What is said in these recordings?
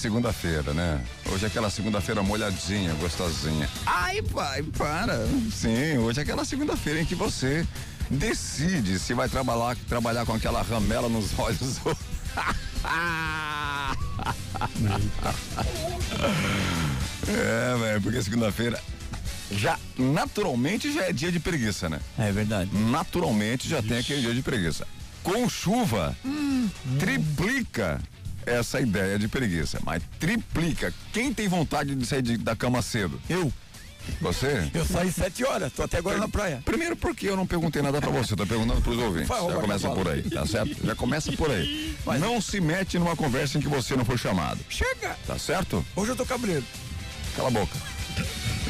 Segunda-feira, né? Hoje é aquela segunda-feira molhadinha, gostosinha. Ai, pai, para. Sim, hoje é aquela segunda-feira em que você decide se vai trabalhar, trabalhar com aquela ramela nos olhos ou. é, velho, porque segunda-feira já naturalmente já é dia de preguiça, né? É verdade. Naturalmente já Ixi. tem aquele dia de preguiça. Com chuva, hum. triplica essa ideia de preguiça, mas triplica. Quem tem vontade de sair de, da cama cedo? Eu. Você? Eu saí sete horas, tô até agora na praia. Primeiro porque eu não perguntei nada pra você, tô perguntando pros ouvintes. Já começa por aí, tá certo? Já começa por aí. Mas não se mete numa conversa em que você não foi chamado. Chega! Tá certo? Hoje eu tô cabreiro. Cala a boca.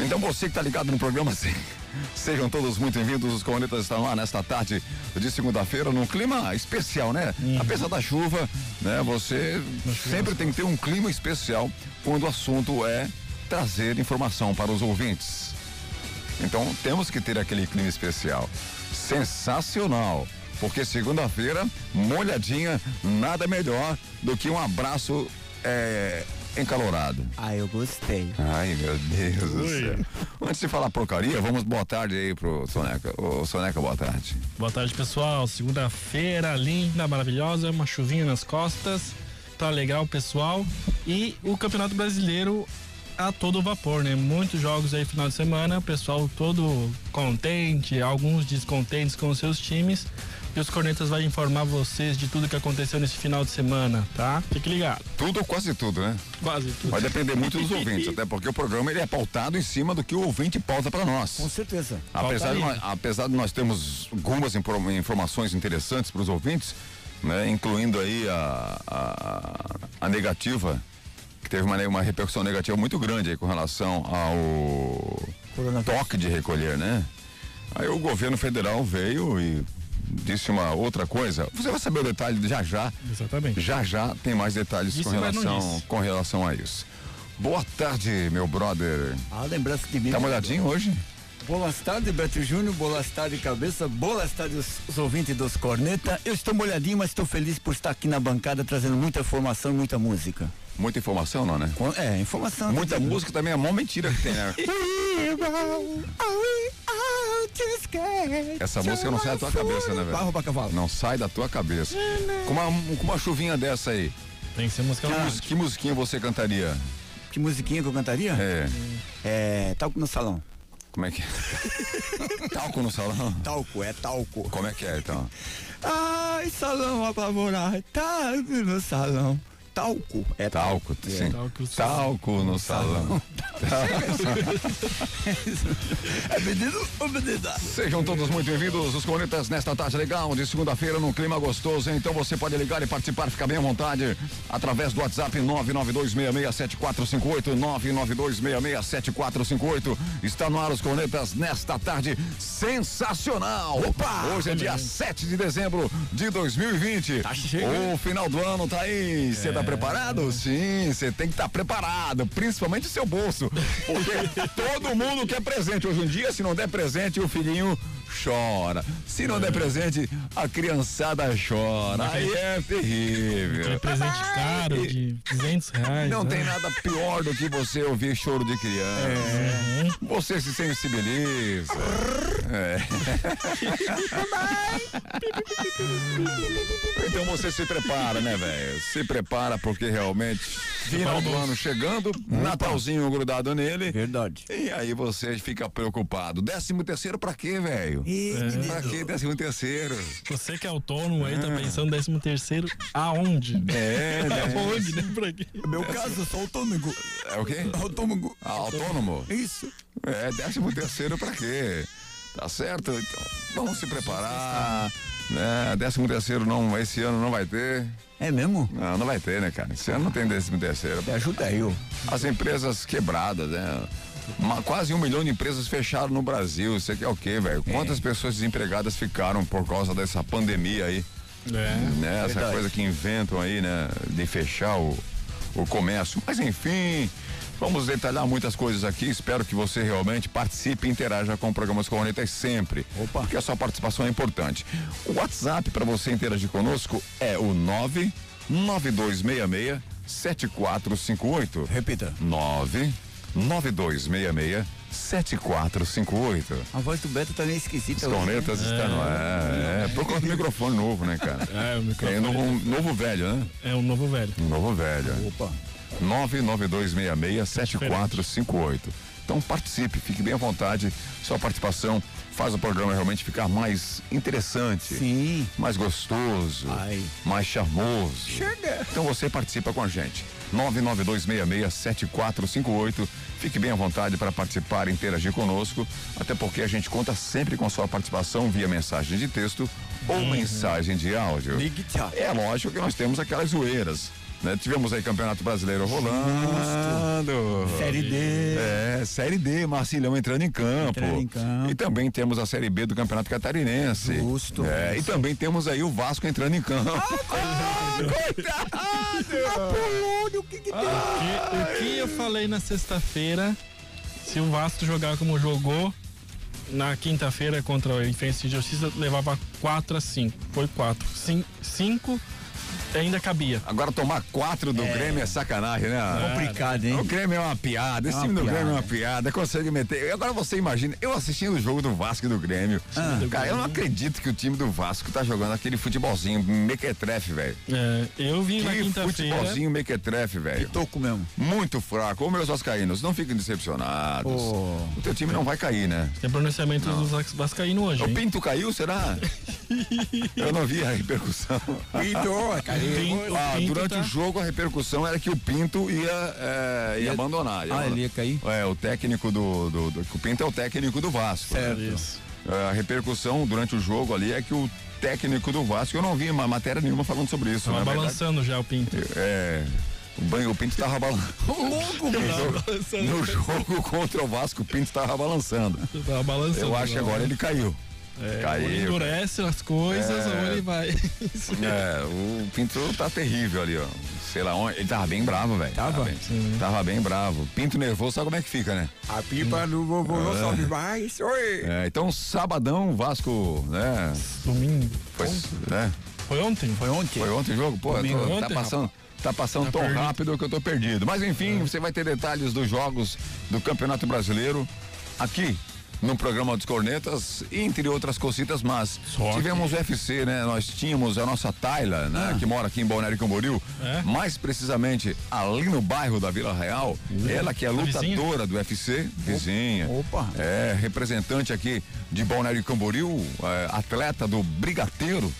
Então você que tá ligado no programa, sim. Sejam todos muito bem-vindos. Os Cornetas estão lá nesta tarde de segunda-feira, num clima especial, né? Uhum. Apesar da chuva, né? Você sempre tem que ter um clima especial quando o assunto é trazer informação para os ouvintes. Então temos que ter aquele clima especial. Sensacional! Porque segunda-feira, molhadinha, nada melhor do que um abraço é, encalorado. Ah, eu gostei. Ai, meu Deus Oi. do céu. Antes de falar porcaria, vamos boa tarde aí pro Soneca. Ô, Soneca, boa tarde. Boa tarde, pessoal. Segunda-feira, linda, maravilhosa, uma chuvinha nas costas. Tá legal, pessoal. E o Campeonato Brasileiro a todo vapor, né? Muitos jogos aí final de semana, o pessoal todo contente, alguns descontentes com os seus times. E os Cornetas vai informar vocês de tudo que aconteceu nesse final de semana, tá? Fique ligado. Tudo ou quase tudo, né? Quase tudo. Vai depender muito dos ouvintes, até porque o programa ele é pautado em cima do que o ouvinte pauta para nós. Com certeza. Apesar de, nós, apesar de nós termos algumas informações interessantes para os ouvintes, né? Incluindo aí a, a, a negativa que teve uma, uma repercussão negativa muito grande aí com relação ao toque de recolher, né? Aí o governo federal veio e disse uma outra coisa. Você vai saber o detalhe já já. Exatamente. Já já tem mais detalhes com relação, com relação a isso. Boa tarde, meu brother. Ah, lembrança de mim. Tá molhadinho hoje? Boas tardes, Beto Júnior. Boas tardes, cabeça. Boas tardes, os ouvintes dos Corneta. Eu estou molhadinho, mas estou feliz por estar aqui na bancada trazendo muita informação, muita música. Muita informação, não, né? É, informação. Muita tá música também é mó mentira que tem, né? Essa música não sai da tua cabeça, né, velho? Pra cavalo. Não sai da tua cabeça. Com uma, com uma chuvinha dessa aí. Tem que ser música que, que musiquinha você cantaria? Que musiquinha que eu cantaria? É. É. Talco no salão. Como é que é? talco no salão? Talco, é talco. Como é que é então? Ai, salão apavorado, talco no salão talco. É talco, talco sim. É. Talco, talco no salão. é menino ou menina? Sejam todos muito bem-vindos, os cornetas, nesta tarde legal de segunda-feira, num clima gostoso. Então você pode ligar e participar, fica bem à vontade, através do WhatsApp 992667458, 992667458. Está no ar os cornetas nesta tarde sensacional. Opa! Hoje é dia 7 de dezembro de 2020. Tá o final do ano tá aí. É. tá preparado? Sim, você tem que estar tá preparado, principalmente o seu bolso. Porque todo mundo quer presente. Hoje em dia, se não der presente, o filhinho chora. Se não é. der presente, a criançada chora. Aí é terrível. É presente caro de 200 reais. Não né? tem nada pior do que você ouvir choro de criança. É. Você se sensibiliza. É. então você se prepara, né, velho? Se prepara porque realmente final do ano chegando, Natalzinho grudado nele. Verdade. E aí você fica preocupado. Décimo terceiro pra quê, velho? É. Pra quê décimo terceiro? Você que é autônomo aí, tá ah. pensando décimo terceiro aonde? É, né? aonde, né? Pra quê? No meu caso, eu sou autônomo. É o quê? Autônomo. Ah, autônomo? Isso. É, décimo terceiro pra quê? Tá certo? Então, vamos se preparar. Né? Décimo terceiro não, esse ano não vai ter. É mesmo? Não, não vai ter, né, cara? Esse ano não tem décimo terceiro. Me ajuda aí, ó. As empresas quebradas, né? Uma, quase um milhão de empresas fecharam no Brasil. Isso aqui é o quê, velho? É. Quantas pessoas desempregadas ficaram por causa dessa pandemia aí? É. Né? Essa coisa que inventam aí, né? De fechar o, o comércio. Mas enfim, Vamos detalhar muitas coisas aqui. Espero que você realmente participe e interaja com o programa Os Cornetas sempre. Opa. Porque a sua participação é importante. O WhatsApp para você interagir conosco é o 99266 7458. Repita. 99266 7458. A voz do Beto tá meio esquisita. Os hoje, né? cornetas estão. É, é, por causa do microfone novo, né, cara? É, o É microfone novo, um novo velho, né? é um novo velho. Um novo velho. Opa. 992667458. Então participe, fique bem à vontade. Sua participação faz o programa realmente ficar mais interessante, Sim. mais gostoso, Ai. mais charmoso. Chega. Então você participa com a gente. 992667458. Fique bem à vontade para participar e interagir conosco, até porque a gente conta sempre com a sua participação via mensagem de texto ou mensagem de áudio. É lógico que nós temos aquelas zoeiras. Né? Tivemos aí Campeonato Brasileiro rolando. Série D. É, Série D, Marcilhão entrando em campo. Entrando em campo. E também temos a Série B do Campeonato Catarinense. Justo. É, e também temos aí o Vasco entrando em campo. Ah, coitado! Apolônio, o que que tem? E- o que eu falei na sexta-feira, se o Vasco jogar como jogou na quinta-feira contra o Defensa e Justiça, levava 4 a 5. Foi 4. 5 ainda cabia. Agora tomar quatro do Grêmio é sacanagem, né? Complicado, hein? O Grêmio é uma piada, esse É uma time do piada. Grêmio é uma piada, consegue meter. Agora você imagina, eu assistindo o jogo do Vasco e do Grêmio. Ah. cara, eu não acredito que o time do Vasco tá jogando aquele futebolzinho mequetrefe, velho. É, eu vim na Que quinta-feira. futebolzinho mequetrefe, velho. Toco mesmo. Muito fraco. Ô, meus vascaínos, não fiquem decepcionados. Oh. O teu time não vai cair, né? Tem pronunciamento dos Vas- vascaínos hoje, O hein? Pinto caiu, será? eu não vi a repercussão. Pinto, cara. Pinto- Ah, Pinto durante tá- o jogo a repercussão era que o Pinto ia, é, ia, Ia- abandonar. Ah, ele ia cair? É, o técnico do, do, do- O Pinto é o técnico do Vasco. né? Certo. Isso. É, a repercussão durante o jogo ali é que o técnico do Vasco, eu não vi uma matéria nenhuma falando sobre isso. Tava verdade. balançando já o Pinto. É. O, banho, o Pinto tava balançando. Louco, No jogo, no jogo contra o Vasco, o Pinto tava balançando. Tava balançando. Eu acho que agora ele caiu. É, caiu. ou ele endurece as coisas É. ou ele vai. É, o Pinto tá terrível ali, ó. Sei lá onde. Ele tava bem bravo, velho. Tava? bem, tava bem bravo. Pinto nervoso, sabe como é que fica, né? A pipa do vovô não sobe mais. Oi. É, então, sabadão, Vasco, né? Domingo. Foi, né? Foi ontem? Foi ontem? Foi ontem o jogo? Pô, Domingo. tô- tá Ontem, passando. Tá passando Tá tão perdido. rápido que eu tô perdido. Mas enfim, você vai ter detalhes dos jogos do Campeonato Brasileiro aqui no programa dos Cornetas, entre outras cositas, mas Só tivemos o UFC, né? Nós tínhamos a nossa Tayla, né? Que mora aqui em Balneário Camboriú, É. mais precisamente ali no bairro da Vila Real. Ela que é lutadora do UFC, vizinha. Opa. É, representante aqui de Balneário Camboriú, é, atleta do Brigateiro.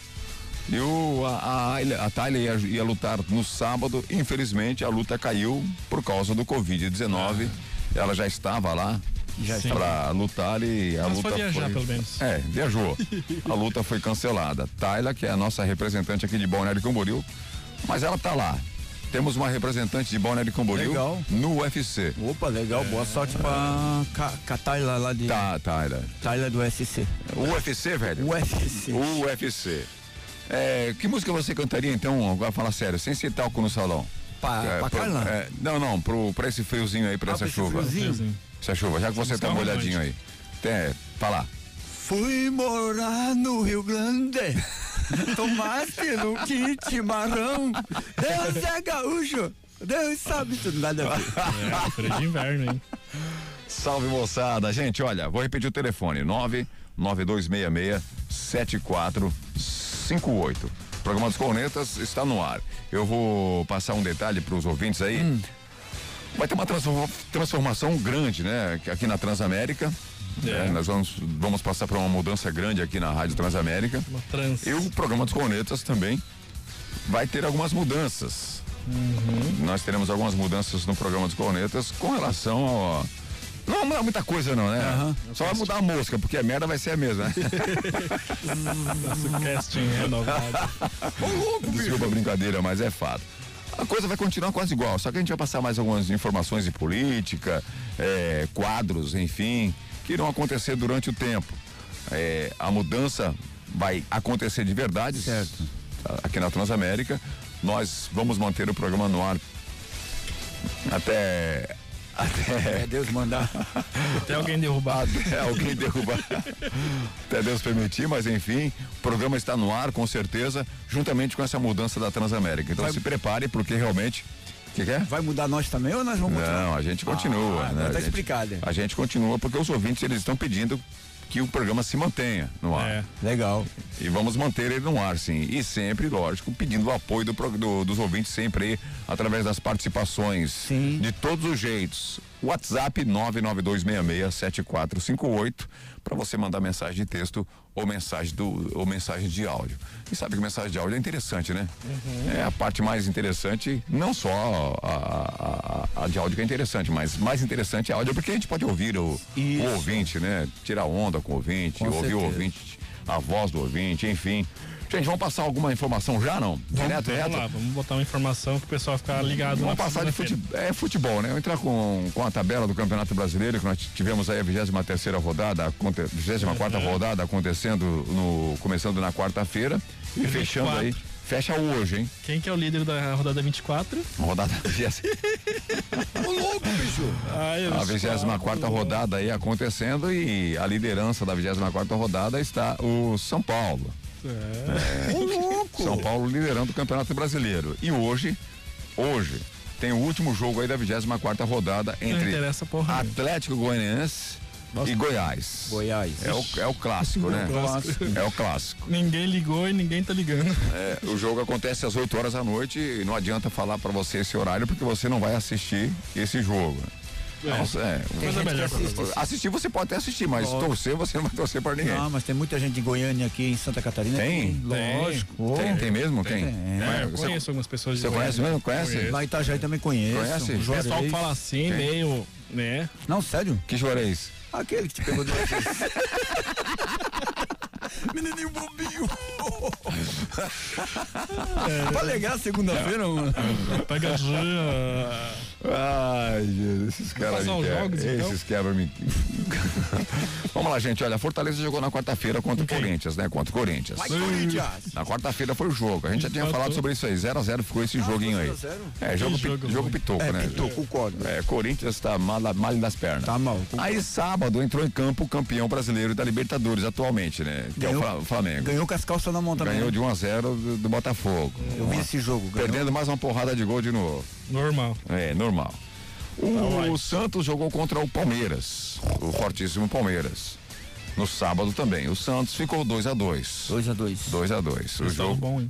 E o, a, a, a Thalia ia, ia lutar no sábado, infelizmente a luta caiu por causa do Covid-19. Ela já estava lá. Para lutar e a Mas luta foi viajar, pelo menos. É, viajou. a luta foi cancelada. Tayla, que é a nossa representante aqui de Balneário Camboriú, mas ela tá lá. Temos uma representante de Balneário Camboriú Legal. no UFC. Opa, legal. Boa sorte pra Ca- Cataila lá de. Tá, Tayla. Taila do SC. UFC, velho. UFC. UFC. É, que música você cantaria então, agora fala sério, sem ser talco no salão? Pra, É, pra pro- é, não, não, pro, pra esse friozinho aí, pra Ah, essa pra esse chuva. friozinho? Essa chuva, já que você tá molhadinho aí. Até, fala. Fui morar no Rio Grande. Tomaste no kit marrão. Deus é gaúcho. Deus sabe tudo, nada a ver. É, freio de inverno, hein? Salve moçada, gente, olha, vou repetir o telefone, 99266-7458. O programa dos Cornetas está no ar. Eu vou passar um detalhe para os ouvintes aí. Hum. Vai ter uma transforma- transformação grande, né? Aqui na Transamérica. É. né, nós vamos, vamos passar por uma mudança grande aqui na Rádio Transamérica. Uma trans. E o programa dos Cornetas também vai ter algumas mudanças. Uhum. Nós teremos algumas mudanças no programa dos Cornetas com relação ao. Não mudar muita coisa, não, né? Só vai mudar a mosca, porque a merda vai ser a mesma, né? Nosso casting renovado. Desculpa a brincadeira, mas é fato. A coisa vai continuar quase igual, só que a gente vai passar mais algumas informações de política, é, quadros, enfim, que irão acontecer durante o tempo. É, a mudança vai acontecer de verdade Certo. aqui na Transamérica. Nós vamos manter o programa no ar até. Até. É Deus mandar. Até alguém derrubar. Até alguém derrubar. Até Deus permitir, mas enfim, o programa está no ar, com certeza, juntamente com essa mudança da Transamérica. Então se prepare, porque realmente que, que é? Vai mudar nós também ou nós vamos continuar? Não, a gente continua. Ah, né? tá a gente, explicado. A gente continua porque os ouvintes eles estão pedindo que o programa se mantenha no ar. É. Legal. E vamos manter ele no ar, sim. E sempre, lógico, pedindo o apoio do, do- dos ouvintes, sempre aí, através das participações. Sim. De todos os jeitos. WhatsApp 992667458 para você mandar mensagem de texto ou mensagem do ou mensagem de áudio. E sabe que mensagem de áudio é interessante, né? É a parte mais interessante, não só a, a- a- de áudio que é interessante, mas mais interessante é a áudio porque a gente pode ouvir o, o ouvinte, né? Tirar onda com o ouvinte, Com ouvir o certeza. ouvinte, a voz do ouvinte, enfim. Gente, vamos passar alguma informação já não? Direto, Vamos direto? lá, vamos botar uma informação pro pessoal ficar ligado Vamos passar de futebol, é, futebol, né? Vamos entrar com, com a tabela do Campeonato Brasileiro, que nós tivemos aí a 23 terceira rodada, aconte, 24 quarta rodada acontecendo no, começando na quarta-feira e fechando aí, fecha hoje, hein? Quem que é o líder da rodada 24? Rodada 20 Ô, louco, bicho. Ai, A sou- 24 rodada aí acontecendo e a liderança da 24 rodada está o São Paulo. É. Ô, louco. São Paulo liderando o Campeonato Brasileiro. E hoje, hoje, tem o último jogo aí da 24 rodada Não entre. Atlético Goianiense e Goiás. Goiás. É o, é o clássico, né? Clássico. É o clássico. Ninguém ligou e ninguém tá ligando. É, o jogo acontece às 8 horas da noite e não adianta falar pra você esse horário porque você não vai assistir esse jogo. Nossa, é. Mas é melhor pra assiste. Assistir você pode até assistir, mas Lógico. torcer você não vai torcer pra ninguém. Não, mas tem muita gente de Goiânia aqui em Santa Catarina. Tem? que- Lógico. Ô, Tem, tem mesmo? Quem? Tem. É, eu conheço algumas pessoas de Você conhece Goiânia. mesmo? Conhece? Conheço. Lá em Itajaí também conheço. Conhece? O pessoal Juarez. fala assim, Quem? meio, né? Não, sério? Que Juarez? Aquele que te pegou duas vezes. Menininho bobinho. Pra legal segunda-feira, mano. Pegadinha. Ai, Jesus, esses caras me quebram. então? Esses quebram me. Vamos lá, gente. Olha, a Fortaleza jogou na quarta-feira contra o Ok. Corinthians, né? Contra o Corinthians. Vai, Corinthians. Na quarta-feira foi o jogo. A gente já tinha falado sobre isso aí. 0x0 ficou esse joguinho aí. 0 a 0? É, jogo, pi- jogo jogo pitoco, É, né? pitou, concordo. É, Corinthians tá mal, mal das pernas. Tá mal, concordo. Aí sábado entrou em campo o campeão brasileiro da Libertadores atualmente, né? Que é o Ganhou- Fla- Flamengo. Ganhou com as calças na mão também. Ganhou né? de 1 a 0 do, do Botafogo. Eu vi esse jogo. Ganhou. Perdendo mais uma porrada de gol de novo. Normal. É, normal. O vai. Santos jogou contra o Palmeiras, o fortíssimo Palmeiras. No sábado também. O Santos ficou 2 a 2 2x2. 2 a 2 O Resultado jogo, bom, hein?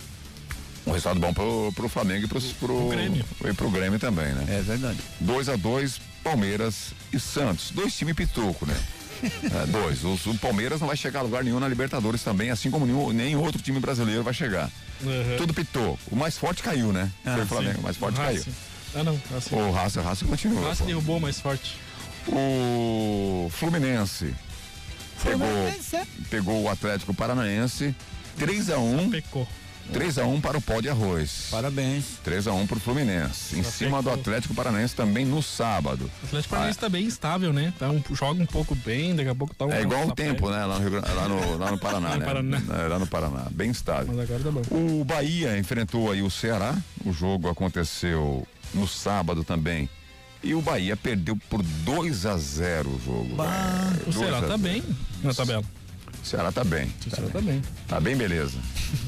um resultado bom pro, pro Flamengo e pro, pro, Grêmio. e pro Grêmio também, né? É verdade. 2 a 2 Palmeiras e Santos. Dois times pituco, né? É, dois. Os- O, Palmeiras não vai chegar a lugar nenhum na Libertadores também, assim como nenhum, nem outro time brasileiro vai chegar. Uhum. Tudo pitou. O mais forte caiu, né? Ah, Foi o sim. Flamengo, o mais forte caiu. Racing. Ah, não. Racing. O Raça, Raça continua. Racing pô. derrubou o mais forte. O Fluminense pegou, Fluminense. pegou o Atlético Paranaense 3 a 1 Pecou. 3 a 1 para o pó de arroz. Parabéns. 3 a 1 para o Fluminense. Em Só cima do. Atlético Paranaense também no sábado. O Atlético Paranaense tá bem estável, né? Tá um, joga um pouco bem, daqui a pouco tá um. É igual o tempo, né? Lá no, Rio lá no, lá no Paraná, né? Paraná. É, lá no Paraná, bem estável. Mas agora tá bom. O Bahia enfrentou aí o Ceará. O jogo aconteceu no sábado também. E o Bahia perdeu por 2 a 0 o jogo. Bah, velho. O 2 Ceará tá 0. bem na tabela. O Ceará tá bem. O Ceará tá bem. Tá bem, beleza.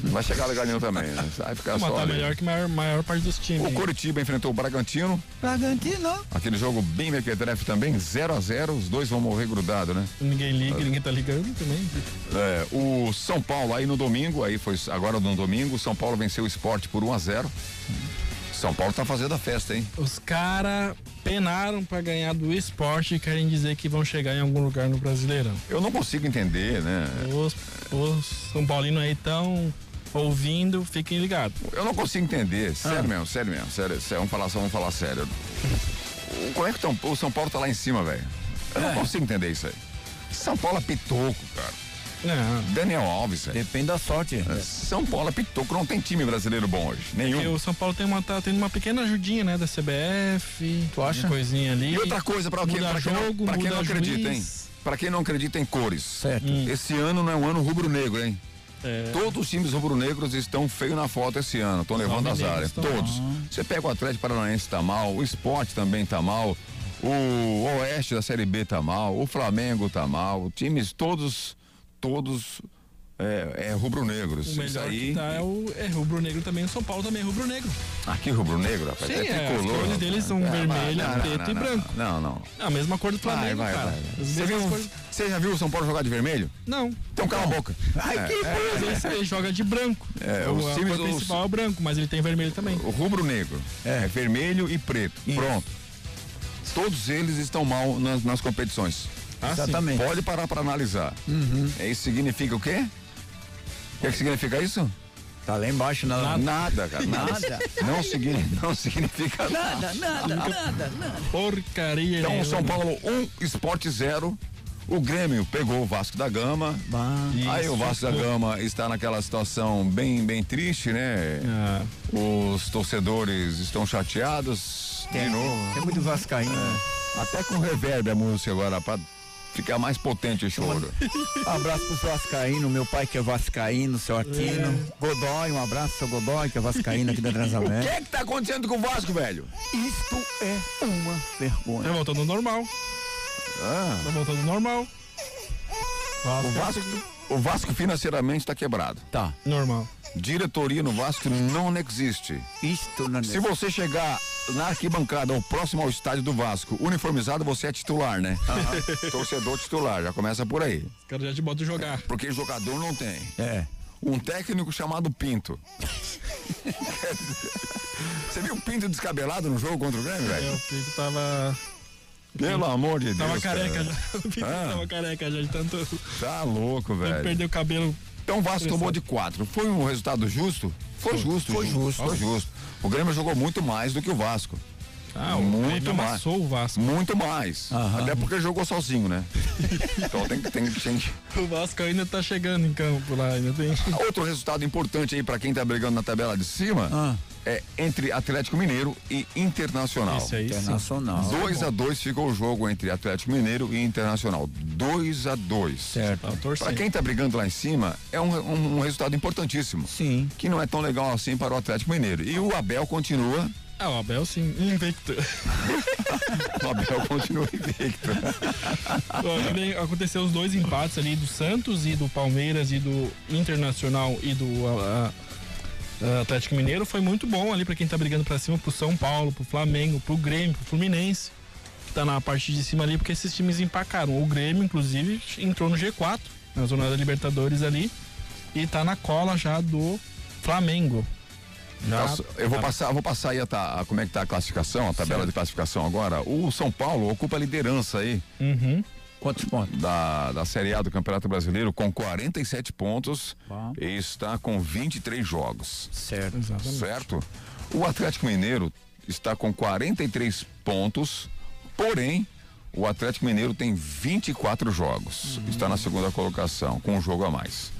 Não vai chegar lugar nenhum também, né? Vai ficar Mas só tá ali. melhor que a maior, maior parte dos times. O Coritiba enfrentou o Bragantino. Bragantino. Aquele jogo bem mequetrefe também, 0 a 0 Os dois vão morrer grudados, né? Ninguém liga, ninguém tá ligando também. É, o São Paulo aí no domingo, aí foi agora no domingo, o São Paulo venceu o esporte por 1 a 0 São Paulo tá fazendo a festa, hein? Os caras penaram pra ganhar do esporte e querem dizer que vão chegar em algum lugar no Brasileirão. Eu não consigo entender, né? Os, os São Paulinos aí estão ouvindo, fiquem ligados. Eu não consigo entender, Ah. sério mesmo, sério mesmo, sério, sério, vamos falar só, vamos falar sério. O- Como é que tão- o São Paulo tá lá em cima, velho? Eu não É. consigo entender isso aí. São Paulo é pitoco, cara. Não, Daniel Alves. Depende da sorte. São Paulo é pitoco, não tem time brasileiro bom hoje. Nenhum. porque o São Paulo tem uma, tá tendo uma pequena ajudinha, né, da CBF. Tu acha? Uma coisinha ali. E outra coisa, pra quem, pra quem, não, jogo, pra quem não acredita, hein? Pra quem não acredita em cores. Certo. Hum. Esse ano não é um ano rubro-negro, hein? É, Todos os times rubro-negros estão feio na foto esse ano, estão levando as áreas. Todos. Você pega o Atlético Paranaense tá mal, o Esporte também tá mal, o Oeste da Série B tá mal, o Flamengo tá mal, times todos, todos é, é rubro-negros. O Isso melhor aí. que tá é, o, é rubro-negro também. O São Paulo também é rubro-negro. Aqui rubro-negro, rapaz. Sim, é é, as tricolor. cores deles são rapaz. vermelha, não, não, preto não, e não, branco. Não, não. É a mesma cor do Flamengo, vai, cara. vai. As Você, mesmas viu, cores. você já viu o São Paulo jogar de vermelho? Não. Então cala a boca. Ai, que Mas ele, ele joga de branco. É, o, times- cor os- principal é o branco, mas ele tem vermelho também. O rubro-negro. É. vermelho e preto. Pronto. Todos eles estão mal nas, nas competições. Ah, sim. Exatamente. Pode parar para analisar. É, Isso significa o quê? O que, que significa isso? Tá lá embaixo, na... Nada, nada cara. Nada. Não, signi- não significa nada. Nada, nada, nada, nada. Porcaria. Então, né? o São Paulo 1, um, Esporte 0. O Grêmio pegou o Vasco da Gama. Bah. Aí o Isso, Vasco da. Gama está naquela situação bem, bem triste, né? Ah, Os torcedores estão chateados. De novo. Tem muito vascaíno. né? Até com reverb a música agora, pra ficar mais potente o choro. Abraço pro vascaíno, meu pai que é vascaíno, seu Artino. Godoy, um abraço, seu Godoy, que é vascaíno aqui da O que Transamérica. é que tá acontecendo com o Vasco, velho? Isto é uma vergonha. tá voltando ao normal. Ah, Tá voltando ao normal. o Vasco, o Vasco financeiramente tá quebrado. Tá. Normal. Diretoria no Vasco não existe. Isto não Se você chegar na arquibancada ou próximo ao estádio do Vasco, uniformizado, você é titular, né? Torcedor titular, já começa por aí. Os caras já te botam jogar. Porque jogador não tem. É. Um técnico chamado Pinto. Você viu o Pinto descabelado no jogo contra o Grêmio, É, velho? o Pico tava. Pelo amor de Deus. Tava careca. O Pico Ah. tava careca já de tanto. Tá louco, Ele velho. perdeu o cabelo. Então o Vasco tomou de quatro. Foi um resultado justo? Foi justo. Foi justo. Foi justo. O Grêmio jogou muito mais do que o Vasco. Ah, o Muito mais. o Vasco. Muito mais. Aham. Até porque jogou sozinho, né? então tem que. Tem, tem O Vasco ainda tá chegando em campo lá, ainda tem. Outro resultado importante aí pra quem tá brigando na tabela de cima Ah. é entre Atlético Mineiro e Internacional. Esse aí. Internacional. 2 a 2 ficou o jogo entre Atlético Mineiro e Internacional. 2 a 2 Certo. Tá. Para quem tá brigando lá em cima, é um, um- um resultado importantíssimo. Sim. Que não é tão legal assim para o Atlético Mineiro. E o Abel continua. Ah, o Abel sim, invicto. O Abel continua invicto. Aconteceu os dois empates ali do Santos e do Palmeiras e do Internacional e do ah, ah, Atlético Mineiro. Foi muito bom ali pra quem tá brigando pra cima, pro São Paulo, pro Flamengo, pro Grêmio, pro Fluminense, que tá na parte de cima ali, porque esses times empacaram. O Grêmio, inclusive, entrou no G4, na zona da Libertadores ali, e tá na cola já do Flamengo. Já Tá, Eu vou tá- passar, vou passar aí a, como é que tá a classificação, a tabela de classificação agora. O São Paulo ocupa a liderança aí Uhum. Quantos pontos? da, da Série A do Campeonato Brasileiro com 47 pontos Bom. e está com 23 jogos. Certo. Exatamente. Certo? O Atlético Mineiro está com 43 pontos, porém, o Atlético Mineiro tem 24 jogos. Está na segunda colocação, com um jogo a mais.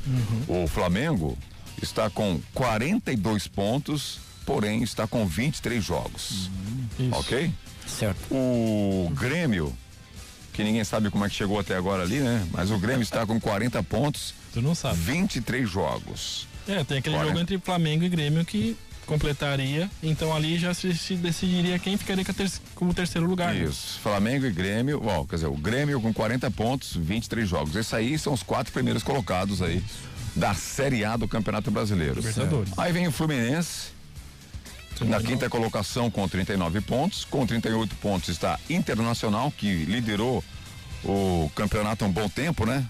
O Flamengo está com 42 pontos, porém está com 23 jogos. Isso. Ok? Certo. O Grêmio, que ninguém sabe como é que chegou até agora ali, né? Mas o Grêmio está com 40 pontos, Tu não sabe. 23 jogos. É, tem aquele Bora. jogo entre Flamengo e Grêmio que completaria. Então ali já se, se decidiria quem ficaria com, ter, com o terceiro lugar. né? Isso. Flamengo e Grêmio, ó, quer dizer, o Grêmio com 40 pontos, 23 jogos. Esses aí são os quatro primeiros colocados aí da Série A do Campeonato Brasileiro. Libertadores. Aí vem o Fluminense, na quinta colocação com 39 pontos. Com 38 pontos está Internacional, que liderou o campeonato há um bom tempo, né?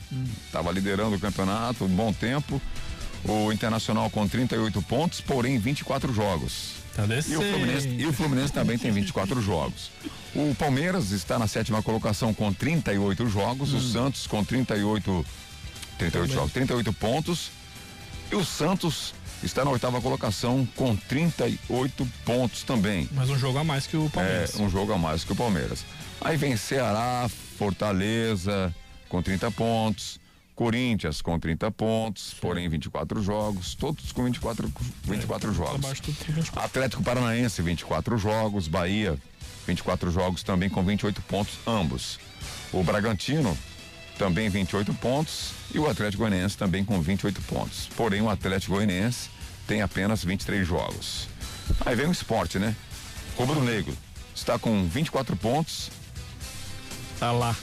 Tava liderando o campeonato há um bom tempo. O Internacional com 38 pontos, porém 24 jogos. Tá E o. Fluminense, e o Fluminense também tem 24 jogos. O Palmeiras está na sétima colocação com 38 jogos. O Santos com 38, 38 jogos, 38 pontos. E o Santos está na oitava colocação com 38 pontos também. Mas um jogo a mais que o É Palmeiras. um jogo a mais que o Palmeiras. Aí vem Ceará, Fortaleza com 30 pontos. Corinthians com 30 pontos, porém 24 jogos, todos com 24, 24 jogos. Abaixo do 24. Atlético Paranaense, 24 jogos. Bahia, 24 jogos, também com 28 pontos, ambos. O Bragantino, também 28 pontos. E o Atlético Goianiense também com 28 pontos. Porém, o Atlético Goianiense tem apenas 23 jogos. Aí vem o esporte, né? Rubro Negro está com 24 pontos. Tá lá.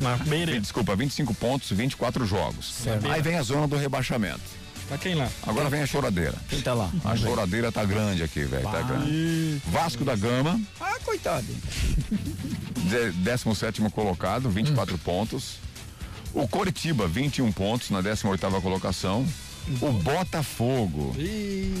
Na beira. Desculpa, 25 pontos, 24 jogos. Certo. Aí vem a zona do rebaixamento. Tá quem lá? Agora vem a choradeira. Quem tá lá? A choradeira tá grande aqui, velho. Tá grande. Vasco da Gama, Ah, coitado. de- 17 colocado, 24 pontos. O Coritiba, 21 pontos na 18 colocação. O Botafogo,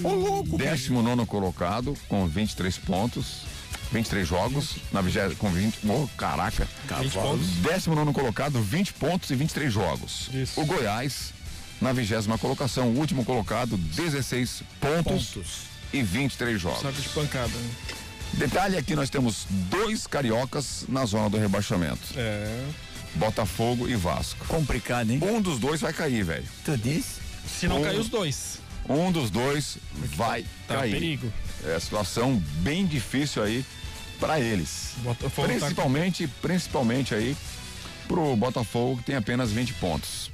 Ô, louco. 19 colocado, com 23 pontos. 23 jogos, na 20, com 20. Oh, caraca. 20 pontos. 19 colocado, 20 pontos e 23 jogos. Isso. O Goiás, na vigésima colocação, o último colocado, 16 pontos, Pontos. e 23 jogos. Saco de pancada. né? Detalhe aqui, nós temos dois cariocas na zona do rebaixamento. É. Botafogo e Vasco. Complicado, hein? Um dos dois vai cair, velho. Tu disse? Se não Um- cair os dois, Um dos dois vai tá cair. perigo. É situação bem difícil aí para eles. Botafogo tá Principalmente, principalmente aí pro Botafogo que tem apenas 20 pontos.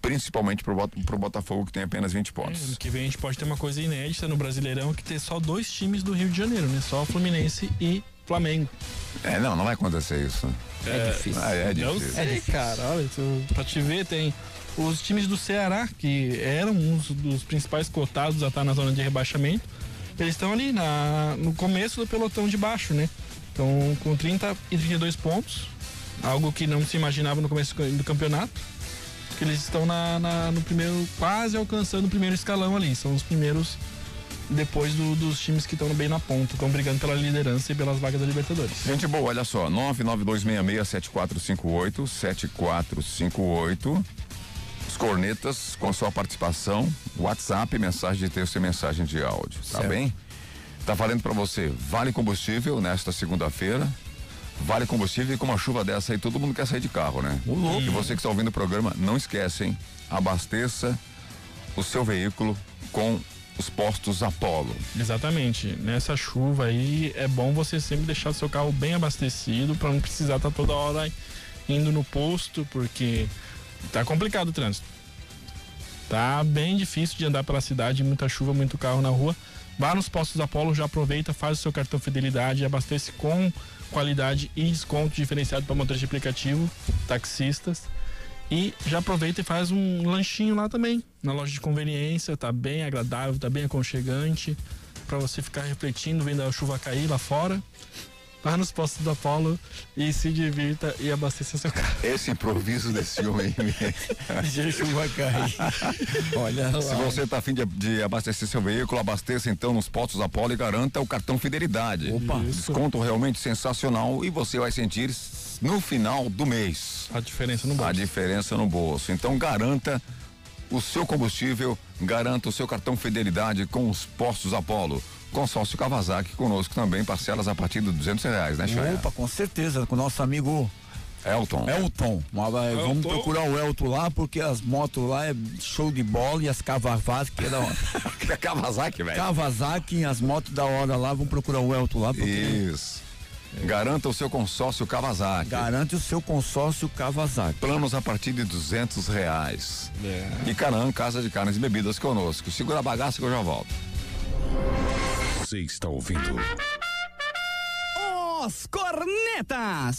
Principalmente pro, Bota- pro Botafogo que tem apenas 20 Ano pontos. que vem a gente pode ter uma coisa inédita no Brasileirão que ter só dois times do Rio de Janeiro, né? Só Fluminense e Flamengo. É, não, não vai acontecer isso. É, difícil. Ah, é Não difícil. sei, difícil. cara. Olha, tu, pra te ver, tem os times do Ceará, que eram uns dos principais cotados a estar na zona de rebaixamento. Eles estão ali na, no começo do pelotão de baixo, né? Estão com 30 e 32 pontos. Algo que não se imaginava no começo do campeonato. Que eles estão na, na- no primeiro, quase alcançando o primeiro escalão ali. São os primeiros depois do- dos times que estão bem na ponta. Estão brigando pela liderança e pelas vagas da Libertadores. Gente boa, olha só, 992667458, 7458. Os cornetas com sua participação, WhatsApp, mensagem de texto e mensagem de áudio, tá Certo. bem? Tá valendo pra você, vale combustível nesta segunda-feira. Vale combustível e com uma chuva dessa aí, todo mundo quer sair de carro, né? Ô, louco. E você que está ouvindo o programa, não esquece, hein? Abasteça o seu veículo com os postos Apollo. Exatamente. Nessa chuva aí é bom você sempre deixar o seu carro bem abastecido para não precisar estar toda hora indo no posto, porque tá complicado o trânsito. Tá bem difícil de andar pela cidade, muita chuva, muito carro na rua. Vá nos postos Apollo, já aproveita, faz o seu cartão fidelidade, abastece com qualidade e desconto diferenciado para motorista de aplicativo, taxistas. E já aproveita e faz um lanchinho lá também, na loja de conveniência, tá bem agradável, tá bem aconchegante, para você ficar refletindo, vendo a chuva cair lá fora. Vá nos postos do Apollo e se divirta e abasteça seu carro. Esse improviso desse homem. Já chuva cair. Olha lá. Se você está afim de, de abastecer seu veículo, abasteça então nos postos Apollo e garanta o cartão Fidelidade. Opa. Desconto realmente sensacional e você vai sentir no final do mês A diferença no a bolso. diferença no bolso. Então garanta o seu combustível, garanta o seu cartão Fidelidade com os postos Apollo. Consórcio Kawasaki conosco também, parcelas a partir de 200 reais, né, Chaya? Opa, com certeza, com o nosso amigo Elton. Elton. Mas, vai, Vamos Elton. procurar o Elton lá, porque as motos lá é show de bola e as Kawasaki é da hora. É Kawasaki, velho. Kawasaki, as motos da hora lá, vamos procurar o Elton lá, porque Isso. Garanta o seu consórcio Kawasaki. garante o seu consórcio Kawasaki. Planos a partir de 200 reais. É. E Canaã, Casa de Carnes e Bebidas conosco. Segura a bagaça que eu já volto. Você está ouvindo Os Cornetas.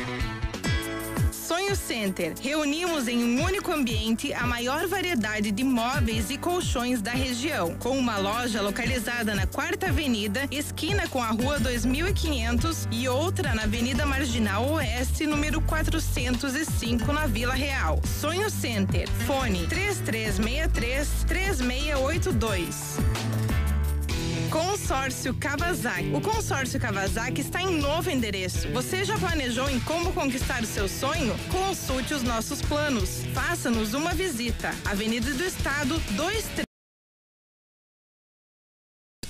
Sonho Center. Reunimos em um único ambiente a maior variedade de móveis e colchões da região, com uma loja localizada na Quarta Avenida, esquina com a Rua 2500 e outra na Avenida Marginal Oeste, número 405, na Vila Real. Sonho Center. Fone 3363 3682. Consórcio Kawasaki. O Consórcio Kawasaki está em novo endereço. Você já planejou em como conquistar o seu sonho? Consulte os nossos planos. Faça-nos uma visita. Avenida do Estado, 23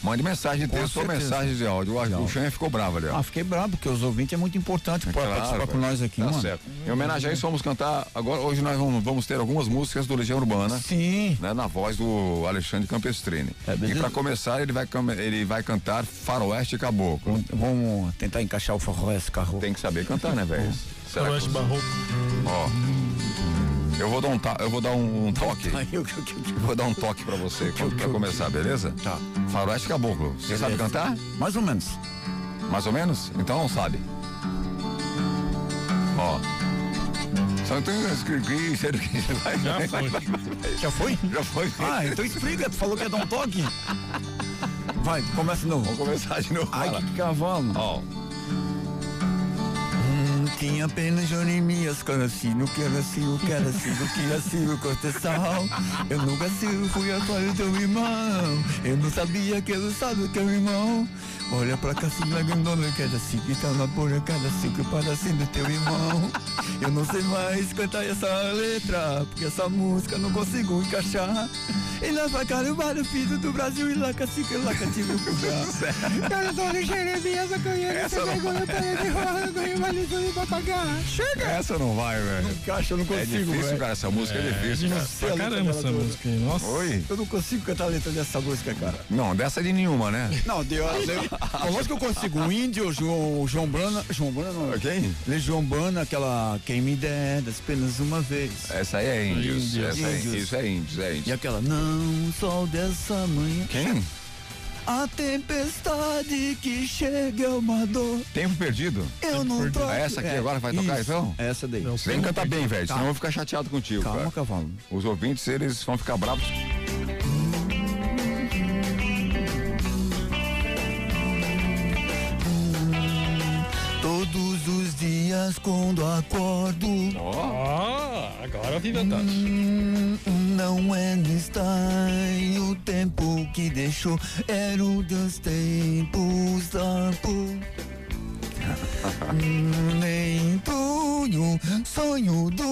Mande mensagem de Com texto ou certeza. mensagem de áudio. O Xan ficou bravo ali, ó. Ah, fiquei bravo, porque os ouvintes é muito importante para Claro, participar com nós aqui, tá mano. certo. Em homenagem a isso, vamos cantar. Agora, hoje nós vamos, vamos ter algumas músicas do Legião Urbana. Sim. Né, na voz do Alexandre Campestrini. É, e para começar, ele vai, ele vai cantar Faroeste Caboclo. Vamos- Vamos tentar encaixar o faroeste carro. Tem que saber cantar, né, velho? Faroeste Barroco. Ó. Eu vou dar um, ta- eu vou dar um, um toque. Vou dar um toque pra você quando- pra começar, beleza? Tá. Faroeste Caboclo. Você sabe cantar? Mais ou menos. Mais ou menos? Então não sabe. Ó. Só tem escrevi, sério que vai. Já vai, foi. vai, vai, vai. Já foi? Já foi. Ah, então explica, tu falou que ia dar um toque. Vai, começa de novo. Vamos começar de novo. Ai, que cavalo. Ó. Tinha apenas Jeremias, Caracino, que era assim, o que era assim, o que era assim, o cortesal. Eu nunca assim, fui atrás do teu irmão. Eu não sabia que ele sabe que o irmão. Olha pra cá, assim, grandona, que era assim, que tá na porra, cada assim, que para assim do teu irmão. Eu não sei mais cantar essa letra, porque essa música não consigo encaixar. E lá vai carimbar o filho do Brasil e lá cacique, lá cativa o lugar. Cara, só Jeremias, eu conheço, Essa não- vergonha, para de rola, ganho vale tudo pra pagar. Chega! Essa não vai, velho. Caixa, eu não É consigo, difícil, velho. cara. Essa música é, difícil, cara. Pra caramba essa toda. música aí. Nossa. Oi? Eu não consigo cantar a letra dessa música, cara. Não, dessa de nenhuma, né? Não, deu. Lógico que eu consigo. O índio, o João, o João Brana. João Brana não. Quem? Legião Brana, aquela Quem me der apenas uma vez. Essa aí é índios. Índios. Essa é, isso é índios, é E aquela Não sol dessa manhã. Quem? A tempestade que chega é uma dor. Tempo perdido. Eu não perdido. troco. É essa aqui agora vai tocar, isso. então? É essa daí. Não. Que cantar bem, velho, senão eu vou ficar chateado contigo, Calma, cara. cavalo. Os ouvintes, eles vão ficar bravos. Dias quando acordo. Ó, agora vive a Tati. Hum, Não é estranho o tempo que deixou era o dos tempos tempo. Nem tudo sonho do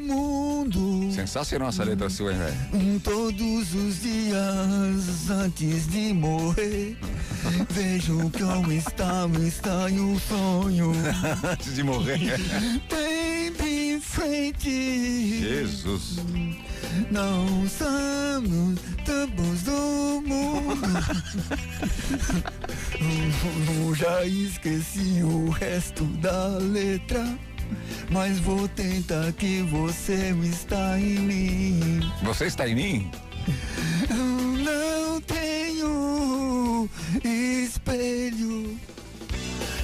mundo. Sensacional essa letra sua, hein, velho? Todos os dias antes de morrer, vejo que eu estava estranho sonho. Antes de morrer. Tempo em frente. Jesus. Não somos tampos do mundo. Já esqueci o resto da letra. Mas vou tentar que você está em mim. Você está em mim? Eu não tenho espelho.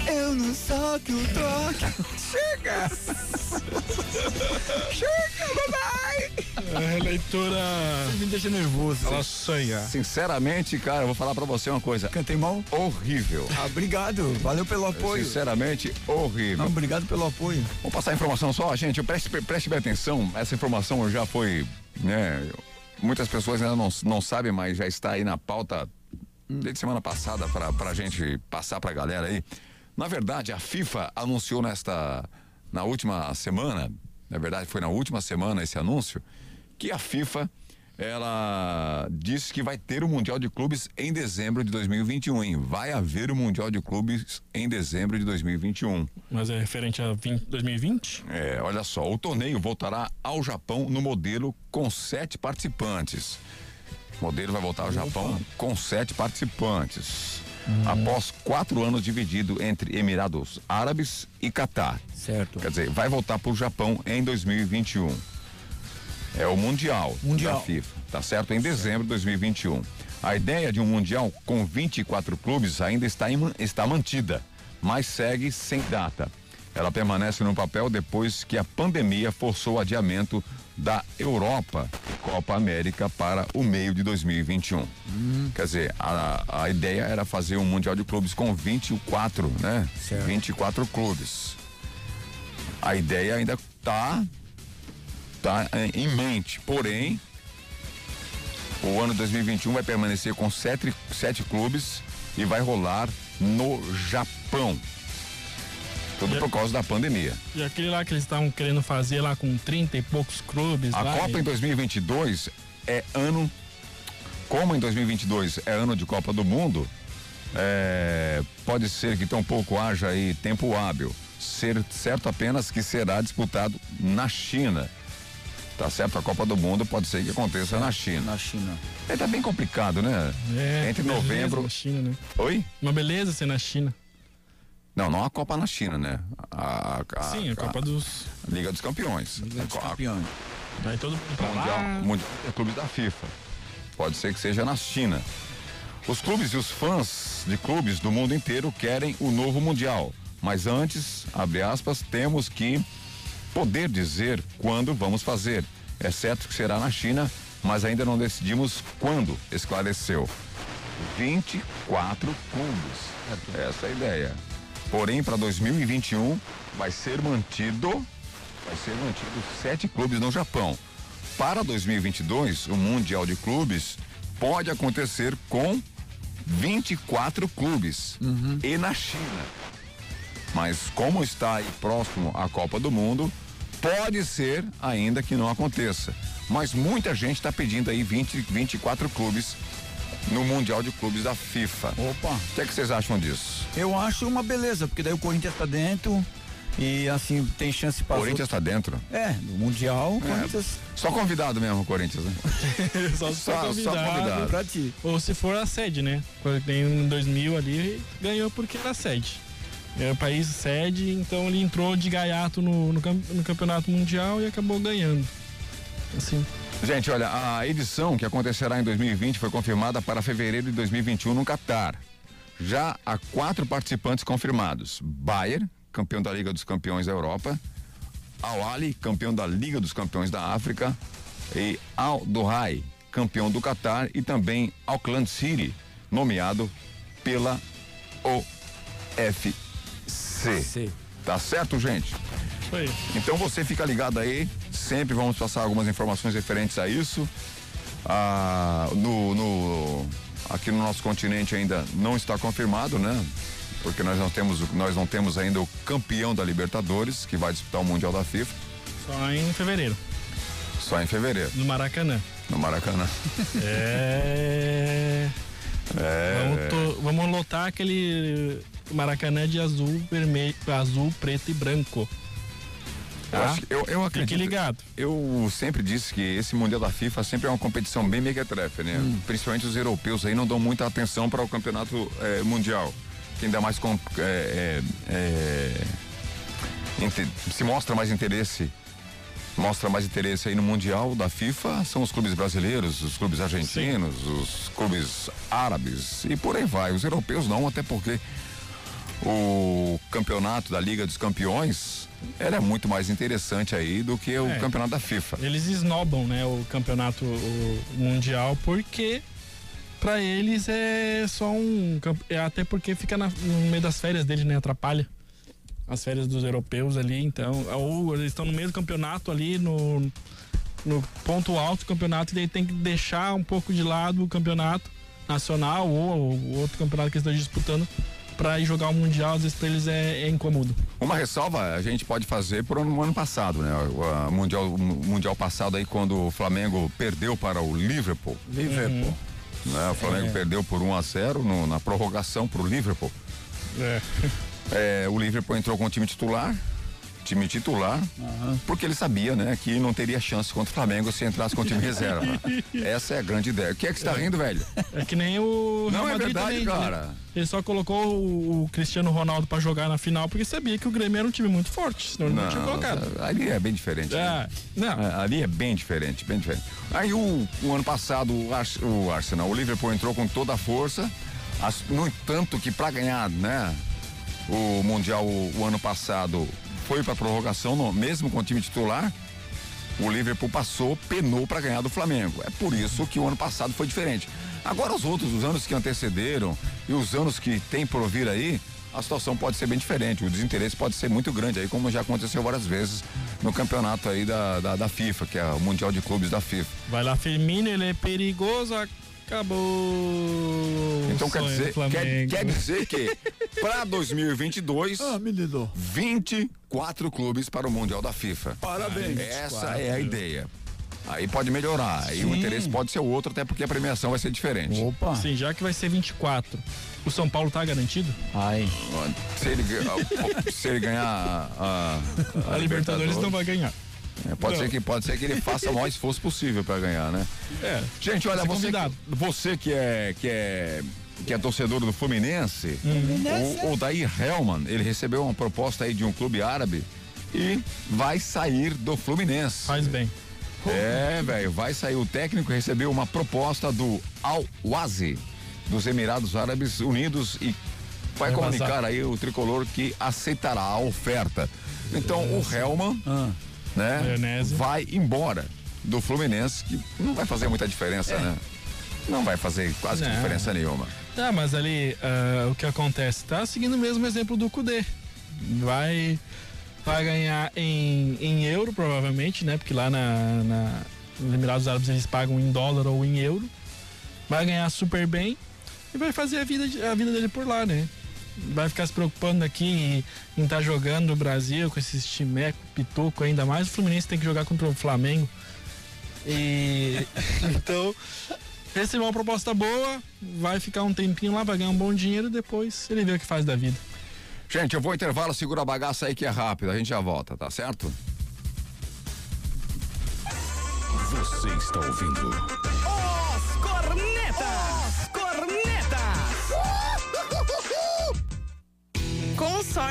Eu não saco o troco. Chega! Chega, papai! A releitura. Me deixa nervoso. Ela sonha. Sinceramente, cara, eu vou falar pra você uma coisa. Cantei mal? Horrível. Ah, obrigado. Valeu pelo apoio. Sinceramente, horrível. Não, obrigado pelo apoio. Vamos passar a informação só, gente. Preste, preste bem atenção. Essa informação já foi, né? Muitas pessoas ainda não, não sabem, mas já está aí na pauta desde semana passada para a gente passar para a galera aí. Na verdade, a FIFA anunciou nesta, na última semana, na verdade foi na última semana esse anúncio, que a FIFA ela disse que vai ter o Mundial de Clubes em dezembro de 2021, hein? Vai haver o Mundial de Clubes em dezembro de 2021. Mas é referente a 20 2020? É, olha só, o torneio voltará ao Japão no modelo com sete participantes. O modelo vai voltar ao Japão com sete participantes. Após quatro anos dividido entre Emirados Árabes e Catar. Certo. Quer dizer, vai voltar para o Japão em 2021. É o Mundial, Mundial. da FIFA, tá certo? Em dezembro de 2021. A ideia de um Mundial com 24 clubes ainda está, em- está mantida, mas segue sem data. Ela permanece no papel depois que a pandemia forçou o adiamento da Europa Copa América para o meio de 2021. Quer dizer, a, a ideia era fazer um Mundial de Clubes com 24, né? Certo. 24 clubes. A ideia ainda tá tá em- em mente, porém o ano 2021 vai permanecer com sete, sete clubes e vai rolar no Japão. Tudo E- por causa da pandemia. E aquele lá que eles estavam querendo fazer lá com 30 e poucos clubes. A lá, Copa e- em 2022 é ano. Como em 2022 é ano de Copa do Mundo, É, pode ser que tampouco haja aí tempo hábil. Ser certo apenas que será disputado na China. Tá certo? A Copa do Mundo pode ser que aconteça na China. Na China. É, tá bem complicado, né? É, Entre novembro. Na China, né? Oi? Uma beleza ser na China. Não, não a Copa na China, né? A, a- Sim, a Copa dos. Liga dos Campeões. Liga dos A- a- Campeões. Vai todo mundo pra Mundial, lá. mundial é clube da FIFA. Pode ser que seja na China. Os clubes e os fãs de clubes do mundo inteiro querem o novo mundial. Mas antes, abre aspas, temos que poder dizer quando vamos fazer. É certo que será na China, mas ainda não decidimos quando, esclareceu. 24 clubes. Essa é a ideia. Porém, para 2021 vai ser mantido vai ser mantido sete clubes no Japão. Para 2022, o Mundial de Clubes pode acontecer com 24 clubes e na China. Mas como está aí próximo à Copa do Mundo, pode ser ainda que não aconteça. Mas muita gente está pedindo aí 20, 24 clubes no Mundial de Clubes da FIFA. Opa. O que, é que vocês acham disso? Eu acho uma beleza, porque daí o Corinthians tá dentro e assim tem chance O para Corinthians está dentro? É, no Mundial, o Corinthians Só convidado mesmo, o Corinthians, né? só se for Só- só convidado. convidado. pra ti. Ou se for a sede, né? Quando tem em 2000 ali, ganhou porque era sede. É o país sede, então ele entrou de gaiato no, no, no campeonato mundial e acabou ganhando. Assim. Gente, olha, a edição que acontecerá em 2020 foi confirmada para fevereiro de 2021 no Catar. Já há quatro participantes confirmados: Bayer, campeão da Liga dos Campeões da Europa, Al Ali, campeão da Liga dos Campeões da África, e Al Duhai, campeão do Catar, e também Auckland City, nomeado pela. Sim. Tá certo, gente? Isso aí. Então você fica ligado aí, sempre vamos passar algumas informações referentes a isso. Ah, no, no- aqui no nosso continente ainda não está confirmado, né? Porque nós não temos, nós não temos ainda o campeão da Libertadores, que vai disputar o Mundial da FIFA, Só em fevereiro, só em fevereiro, no Maracanã. no Maracanã. É. Vamos, to- vamos lotar aquele Maracanã de azul, vermelho, azul, preto e branco. Eu, Tá? eu, eu acredito. Fique ligado. Eu sempre disse que esse Mundial da FIFA sempre é uma competição bem mequetrefe, né? Principalmente os europeus aí não dão muita atenção para o campeonato eh, mundial. Que ainda mais com, eh, eh, eh, inte- se mostra mais interesse. Mostra mais interesse aí no Mundial da FIFA são os clubes brasileiros, os clubes argentinos, os clubes árabes e por aí vai. Os europeus não, até porque o campeonato da Liga dos Campeões era muito mais interessante aí do que o É. campeonato da FIFA. Eles esnobam, né, o campeonato o mundial porque pra eles é só um é até porque fica na- no meio das férias deles, né, atrapalha as férias dos europeus ali, então, ou eles estão no meio do campeonato ali no no ponto alto do campeonato e daí tem que deixar um pouco de lado o campeonato nacional ou o outro campeonato que eles estão disputando pra ir jogar o mundial, às vezes pra eles é, é incômodo. Uma ressalva a gente pode fazer por ano, ano passado, né? O, mundial, o mundial passado aí quando o Flamengo perdeu para o Liverpool, Liverpool. né? O Flamengo perdeu por 1 a 0 no- na prorrogação para o Liverpool. É. É, o Liverpool entrou com o time titular, time titular, porque ele sabia, né, que não teria chance contra o Flamengo se entrasse com o time reserva. Essa é a grande ideia. O que é que você tá rindo, velho? É que nem o Não, é verdade, também, cara. né? Ele só colocou o, Cristiano Ronaldo pra jogar na final porque sabia que o Grêmio era um time muito forte, senão ele não, tinha colocado. ali é bem diferente. né? Ah, não. É, ali é bem diferente, bem diferente. Aí o, o ano passado o, Ars- o Arsenal, o Liverpool entrou com toda a força. As- no entanto que para ganhar, né, o mundial o, o ano passado foi para prorrogação, no- mesmo com o time titular. O Liverpool passou, penou para ganhar do Flamengo. É por isso que o ano passado foi diferente. Agora os outros, os anos que antecederam e os anos que tem por vir aí, a situação pode ser bem diferente. O desinteresse pode ser muito grande aí, como já aconteceu várias vezes no campeonato aí da, da, da FIFA, que é o Mundial de Clubes da FIFA. Vai lá, Firmino, ele é perigoso, acabou. Então quer dizer, quer, quer dizer que para 2022, Ah, menino. 24 clubes para o Mundial da FIFA. Parabéns. Essa é a ideia. Aí pode melhorar. Aí o interesse pode ser outro, até porque a premiação vai ser diferente. Opa. Sim, já que vai ser 24. O São Paulo tá garantido? Ai. Se ele, se ele ganhar a, a- A, Libertadores não vai ganhar. É, pode, Não. ser que, pode ser que ele faça o maior esforço possível para ganhar, né? É. Gente, olha, você, convidado. você que é, que é que é torcedor do Fluminense, Uhum. o, o Daí Helman, ele recebeu uma proposta aí de um clube árabe e vai sair do Fluminense. Faz bem. É, velho, vai sair. O técnico recebeu uma proposta do Al Wazi, dos Emirados Árabes Unidos, e vai, Vai comunicar vazar. aí o tricolor que aceitará a oferta. Então o Helman, Ah. Né, Maionese. vai embora do Fluminense, que não vai fazer muita diferença, né? Não vai fazer quase Não. diferença nenhuma. Ah, mas ali ah, o que acontece? Tá seguindo o mesmo exemplo do Kudê. Vai, vai ganhar em, em euro, provavelmente, né? Porque lá na, na, nos Emirados Árabes eles pagam em dólar ou em euro. Vai ganhar super bem e vai fazer a vida, a vida dele por lá, né? Vai ficar se preocupando aqui em estar jogando no Brasil com esses timeco, pitoco ainda mais. O Fluminense tem que jogar contra o Flamengo. E então recebeu uma proposta boa, vai ficar um tempinho lá, vai ganhar um bom dinheiro, depois ele vê o que faz da vida. Gente, eu vou intervalo, segura a bagaça aí que é rápido, a gente já volta, tá certo? Você está ouvindo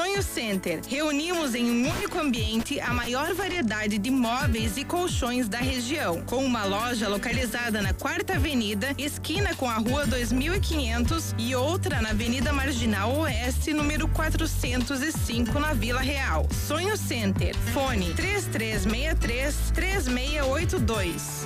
Sonho Center. Reunimos em um único ambiente a maior variedade de móveis e colchões da região, com uma loja localizada na Quarta Avenida, esquina com a Rua 2500 e outra na Avenida Marginal Oeste, número 405, na Vila Real. Sonho Center. Fone 3363 3682.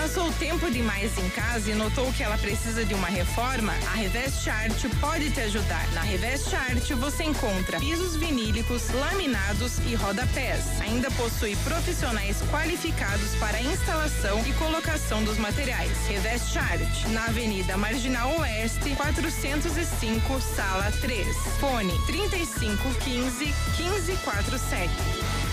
Passou tempo demais em casa e notou que ela precisa de uma reforma? A Revest Art pode te ajudar. Na Revest Art você encontra pisos vinílicos, laminados e rodapés. Ainda possui profissionais qualificados para instalação e colocação dos materiais. Revest Art, na Avenida Marginal Oeste, 405, sala 3. Fone 3515 1547.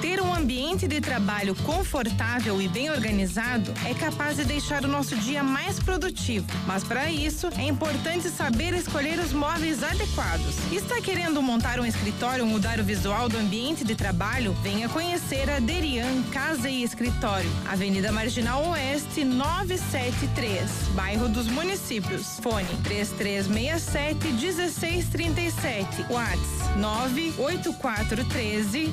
Ter um ambiente de trabalho confortável e bem organizado é capaz de deixar o nosso dia mais produtivo. Mas para isso, é importante saber escolher os móveis adequados. Está querendo montar um escritório ou mudar o visual do ambiente de trabalho? Venha conhecer a Derian Casa e Escritório, Avenida Marginal Oeste 973, bairro dos Municípios. Fone 3367 1637. WhatsApp 98413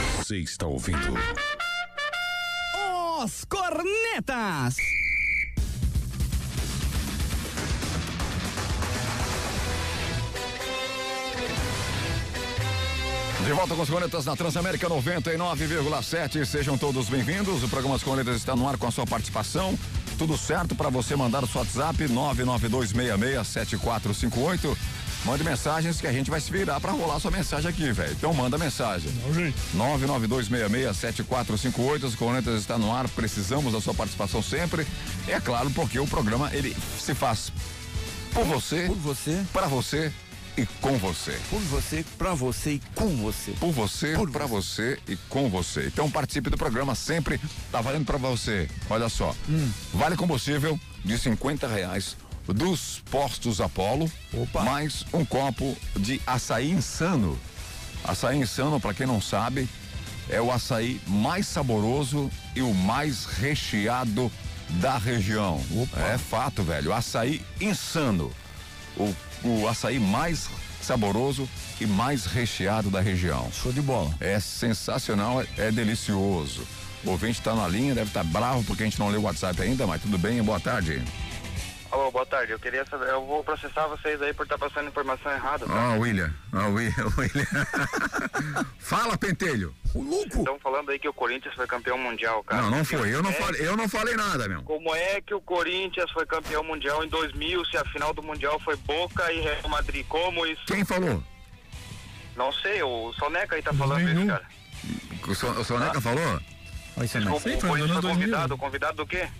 Você está ouvindo? Os cornetas! De volta com os Cornetas na Transamérica 99,7. Sejam todos bem-vindos. O programa Os Cornetas está no ar com a sua participação. tudo certo para você mandar o seu WhatsApp 992667458. Mande mensagens que a gente vai se virar para rolar sua mensagem aqui, velho. Então manda mensagem. 992667458. Os Cornetas está no ar. Precisamos da sua participação sempre. É claro, porque o programa ele se faz por você, Por você, para você e com você. por você, pra você e com você. Por você, Por para você e com você. Então participe do programa sempre. Tá valendo para você. Olha só. Hum. Vale combustível de 50 reais dos postos Apolo. Opa. Mais um copo de açaí insano. Açaí insano, para quem não sabe, é o açaí mais saboroso e o mais recheado da região. É fato, velho. Açaí insano. O, o açaí mais saboroso e mais recheado da região. Show de bola. É sensacional, é, é delicioso. O ouvinte está na linha, deve estar bravo porque a gente não leu o WhatsApp ainda, mas tudo bem, boa tarde. Alô, boa tarde. Eu queria saber, eu vou processar vocês aí por estar passando informação errada, tá? Ah, William, ah, William, William. Fala, Pentelho. O louco. Estão falando aí que o Corinthians foi campeão mundial, cara. Não, não foi, eu não É, falei, eu não falei nada, meu. Como é que o Corinthians foi campeão mundial em 2000 se a final do mundial foi Boca e Real Madrid? Como isso? Quem falou? Não sei, o Soneca aí tá falando isso, 2001. cara. O, so, o Soneca falou? Olha isso aí, Desculpa, Sim, o foi 2000. convidado. Convidado do quê?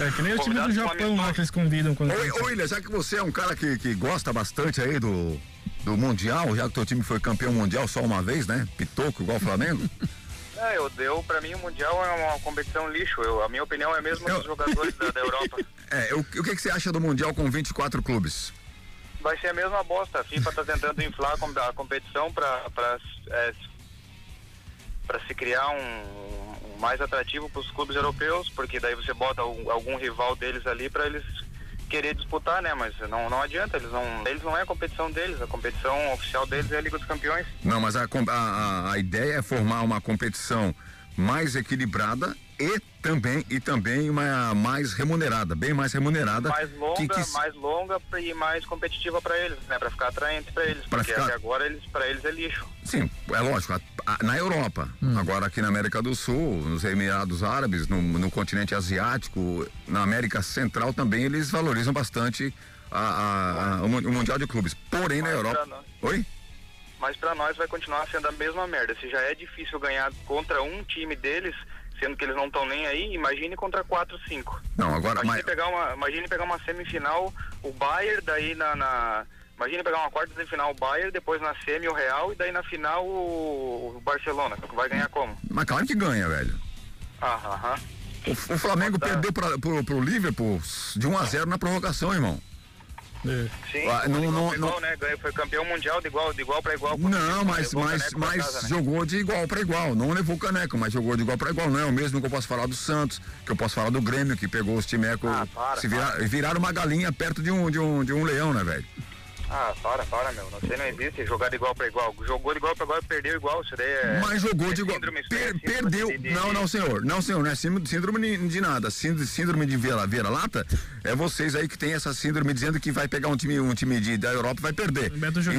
É que nem o time do Japão lá que eles convidam quando. Ô, ô, William, já que você é um cara que, que gosta bastante aí do, do Mundial, já que teu time foi campeão mundial só uma vez, né? Pitoco igual o Flamengo. É, eu deu, pra mim o Mundial é uma competição lixo. Eu, a minha opinião é a mesma Eu- dos jogadores da, da Europa. É, o, o que, que você acha do Mundial com 24 clubes? Vai ser a mesma bosta. A FIFA tá tentando inflar a competição pra, pra, é, pra se criar um, um mais atrativo pros clubes europeus, porque daí você bota algum, algum rival deles ali pra eles querer disputar, né? Mas não, não adianta, eles não, eles não é a competição deles, a competição oficial deles é a Liga dos Campeões. Não, mas a, a- a ideia é formar uma competição mais equilibrada e também e também uma mais remunerada, bem mais remunerada. mais longa, que- que- mais longa e mais competitiva pra eles, né? Pra ficar atraente pra eles, Pra porque ficar- até agora eles, pra eles é lixo. Sim, é lógico, a- a- na Europa, agora aqui na América do Sul, nos Emirados Árabes, no, no continente asiático, na América Central também eles valorizam bastante a- a- a- o, o Mundial de Clubes. Porém, na Europa. nós- Oi? Mas pra nós vai continuar sendo a mesma merda. Se já é difícil ganhar contra um time deles, sendo que eles não estão nem aí, imagine contra quatro, cinco. Não, agora. Imagine Mas, pegar uma, imagine pegar uma semifinal, o Bayern, daí na, na imagine pegar uma quarta de final o Bayern, depois na semi o Real e daí na final o, o Barcelona. Vai ganhar como? mas claro que ganha, velho. Ah, aham. O, o Flamengo Tá. perdeu pra, pro, pro Liverpool de 1 a 0 na prorrogação, irmão. É. Sim, Ah, não- não- igual, não- né? Foi campeão mundial de igual, de igual para igual. com o Não, mas, mas, mas casa, né? jogou de igual para igual. Não levou o caneco, mas jogou de igual para igual. Não é o mesmo que eu posso falar do Santos, que eu posso falar do Grêmio, que pegou os timecos. Ah, para, se vira- viraram uma galinha perto de um, de um, de um leão, né, velho? Ah, para, para, meu. Não sei, não existe jogar de igual para igual. Jogou de igual para igual e perdeu igual. Isso daí é. Mas jogou é de igual. síndrome, isso Per- é perdeu. de- de- Não, não, senhor. Não, senhor. Não é síndrome, de, de nada. Síndrome, de vira- vira-lata é vocês aí que tem essa síndrome dizendo que vai pegar um time, um time de, da Europa e vai perder.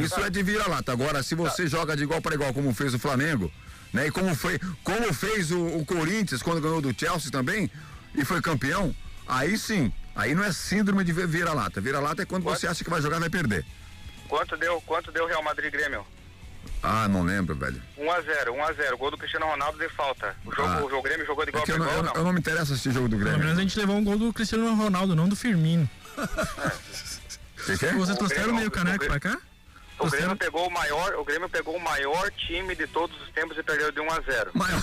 Isso é de vira-lata. Agora, se você joga de igual para igual, como fez o Flamengo, né? E como, foi, como fez o, o Corinthians quando ganhou do Chelsea também e foi campeão, aí sim. Aí não é síndrome de vi- vira-lata. Vira-lata é quando você acha que vai jogar e vai perder. Quanto deu, quanto deu Real Madrid Grêmio? Ah, não lembro, velho. 1x0, 1x0. Gol do Cristiano Ronaldo de falta. O jogo, Ah. o jogo Grêmio jogou de É igual eu, não, igual, eu, não? eu não me interessa assistir jogo do Pelo Grêmio. menos a gente levou um gol do Cristiano Ronaldo, não do Firmino. Que que é? Vocês O trouxeram meio caneco pra cá? O Grêmio Trouxeram? pegou o maior, o Grêmio pegou o maior time de todos os tempos e perdeu de 1 a 0. Maior.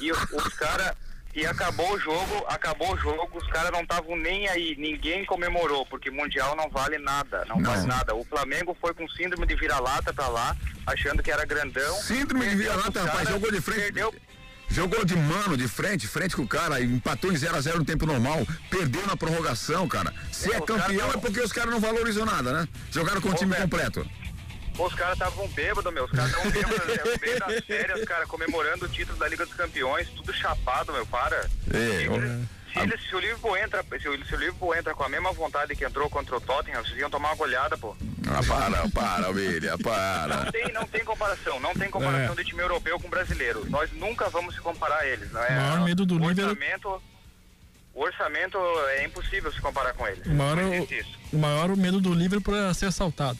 E, e os caras e acabou o jogo, acabou o jogo, os caras não estavam nem aí, ninguém comemorou, porque mundial não vale nada, não, Não. vale nada. O Flamengo foi com síndrome de vira-lata pra lá, achando que era grandão. Síndrome de vira-lata, rapaz, jogou de frente. Perdeu, Jogou de mano, de frente, frente com o cara, empatou em 0x0 no tempo normal, perdeu na prorrogação, cara. Se é caras campeão não- é porque os caras não valorizam nada, né? Jogaram com o time completo. Os caras estavam bêbados, meu. Os caras estavam bêbados, né? no meio das férias, cara, comemorando o título da Liga dos Campeões, tudo chapado, meu, para. É, se, ó. eles- se, eles- se o Liverpool entra, se o, se o Liverpool entra com a mesma vontade que entrou contra o Tottenham, vocês iam tomar uma goleada, pô. Ah, para, para, William, Não para. tem, não tem comparação, não tem comparação É. de time europeu com brasileiro. Nós nunca vamos se comparar a eles, não é? O maior medo do Liverpool- O orçamento é impossível se comparar com ele. O maior, Não isso. o maior medo do Liverpool é ser assaltado.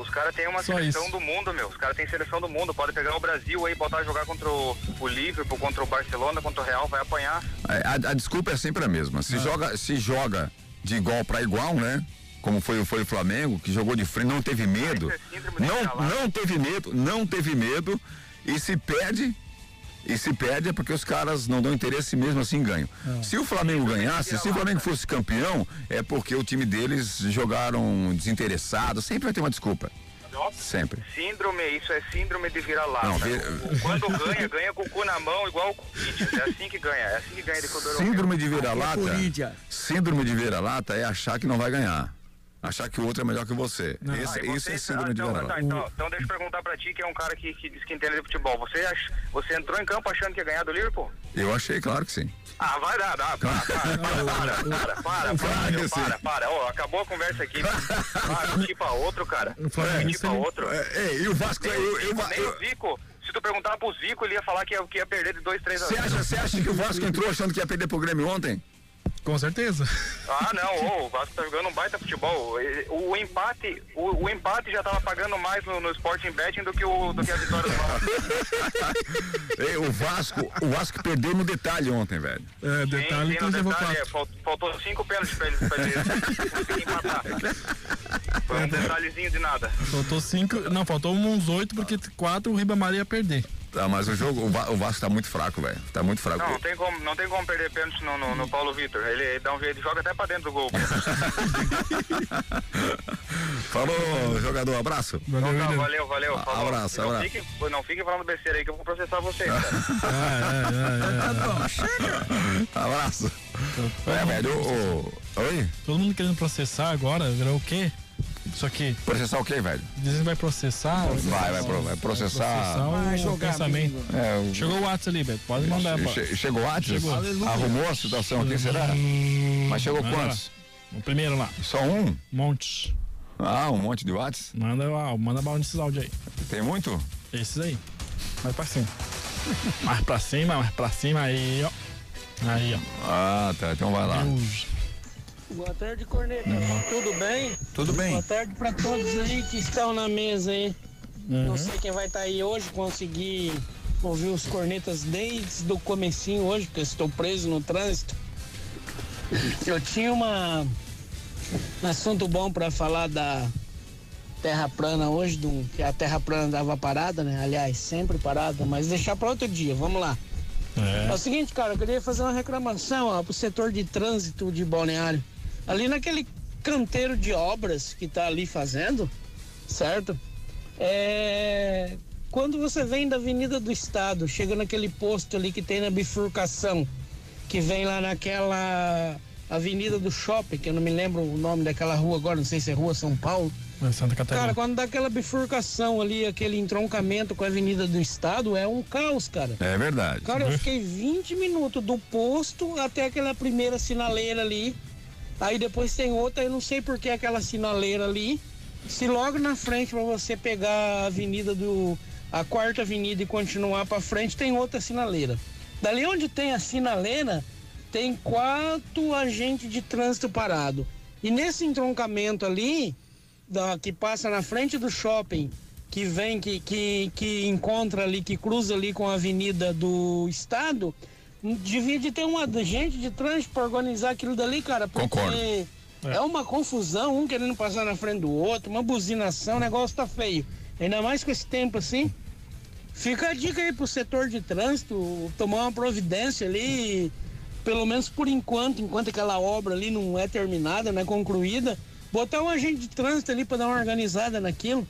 Os caras têm uma Só seleção isso. do mundo, meu. Os caras têm seleção do mundo. Pode pegar o Brasil aí, botar jogar contra o, o Liverpool, contra o Barcelona, contra o Real, vai apanhar. A, a desculpa é sempre a mesma. Se, joga, se joga de igual para igual, né? Como foi, foi o Flamengo, que jogou de frente, não teve medo. Não, não teve medo, não teve medo. E se perde, e se perde é porque os caras não dão interesse mesmo assim ganham. Se o Flamengo ganhasse, se o Flamengo fosse campeão, é porque o time deles jogaram desinteressado. Sempre vai ter uma desculpa. Sempre. Síndrome, isso é síndrome de vira-lata. Não, vi- O- Quando ganha, ganha com o cu na mão, igual o Corinthians. É assim que ganha. É assim que ganha de. Síndrome de é vira-lata. Síndrome de vira-lata é achar que não vai ganhar. Achar que o outro é melhor que você. Esse- Ah, isso é síndrome ah, de então, vira-lata. tá, então, então deixa eu perguntar pra ti, que é um cara que, que diz que entende de futebol. Você, ach, você entrou em campo achando que ia ganhar do Liverpool? Eu achei, claro que sim. Ah, vai dar, dá, para, para, para, para, para, para, para, para. Ó, acabou a conversa aqui. Para, um pra outro, cara. Um pra outro. É, e o Vasco. Nem Eu, eu, Zico, nem eu- o Zico. Se tu perguntar pro Zico, ele ia falar que ia, que ia perder de 2, 3 a você 0. acha, você acha que o Vasco entrou achando que ia perder pro Grêmio ontem? Com certeza. Ah, não, ô, o Vasco tá jogando um baita futebol. E- O, empate, o, o empate já tava pagando mais no, no Sporting Betting do que, o, do que a vitória do Vasco. Ei, o Vasco, o Vasco perdeu no detalhe ontem, velho. É, detalhe Sim, levou detalhe, é, falt- faltou cinco pênaltis pra eles, pra eles empatar. Foi um detalhezinho de nada. Faltou cinco. Não, faltou uns oito, porque quatro o Ribamar ia perder. Tá, mas o jogo, o, Va- o Vasco tá muito fraco, velho. Tá muito fraco. Não, não tem como, não tem como perder pênalti no, no, no Paulo Vitor. Ele dá um jeito, joga até pra dentro do gol. Falou, jogador, abraço. Valeu, Então tá, William. valeu, valeu. Ah, falou. abraço, E não abraço. Fique, não fique falando besteira aí que eu vou processar vocês, cara. Ah, é, é, é. Abraço. Velho, o, o- Oi? Todo mundo querendo processar agora, virou o quê? Isso aqui. Processar o quê, velho? Dizem que vai processar. Vai, vai, vai processar. o Vai jogar, pensamento. É, o- Chegou o WhatsApp ali, Beto. Pode mandar. pô. che- chegou antes? Chegou. Arrumou a situação aqui, será? Mas chegou Manda quantos? O primeiro lá. Só um? Monte. Ah, um monte de watts? Manda, lá, manda bala nesses áudios aí. Tem muito? Esses aí. Vai pra cima. Mais pra cima, mais pra cima aí, ó. Aí, ó. Ah, tá. Então vai lá. Deus. Boa tarde, Corneta. Tudo bem? Tudo bem. Boa tarde para todos aí que estão na mesa aí. Não sei quem vai estar aí hoje, consegui ouvir os cornetas desde o comecinho hoje, porque eu estou preso no trânsito. Eu tinha uma um assunto bom para falar da terra plana hoje, do, que a terra plana dava parada, né? Aliás, sempre parada, mas deixar para outro dia. Vamos lá. É. o seguinte, cara, eu queria fazer uma reclamação ó, pro setor de trânsito de Balneário. Ali naquele canteiro de obras que tá ali fazendo, certo? É... Quando você vem da Avenida do Estado, chega naquele posto ali que tem na bifurcação, que vem lá naquela Avenida do Shopping, que eu não me lembro o nome daquela rua agora, não sei se é Rua São Paulo. É Santa Cara, Catarina. quando dá aquela bifurcação ali, aquele entroncamento com a Avenida do Estado, é um caos, cara. É verdade. Cara, eu fiquei 20 minutos do posto até aquela primeira sinaleira ali. Aí depois tem outra, eu não sei por que aquela sinaleira ali. Se logo na frente para você pegar a avenida do. a quarta avenida e continuar para frente, tem outra sinaleira. Dali onde tem a sinaleira, tem quatro agentes de trânsito parado. E nesse entroncamento ali, da, que passa na frente do shopping, que vem, que, que, que encontra ali, que cruza ali com a avenida do estado, devia de ter uma gente de trânsito para organizar aquilo dali, cara. Porque Concordo. É. uma confusão, um querendo passar na frente do outro, uma buzinação, o negócio tá feio. Ainda mais com esse tempo assim. Fica a dica aí pro setor de trânsito tomar uma providência ali, pelo menos por enquanto, enquanto aquela obra ali não é terminada, não é concluída, botar um agente de trânsito ali para dar uma organizada naquilo.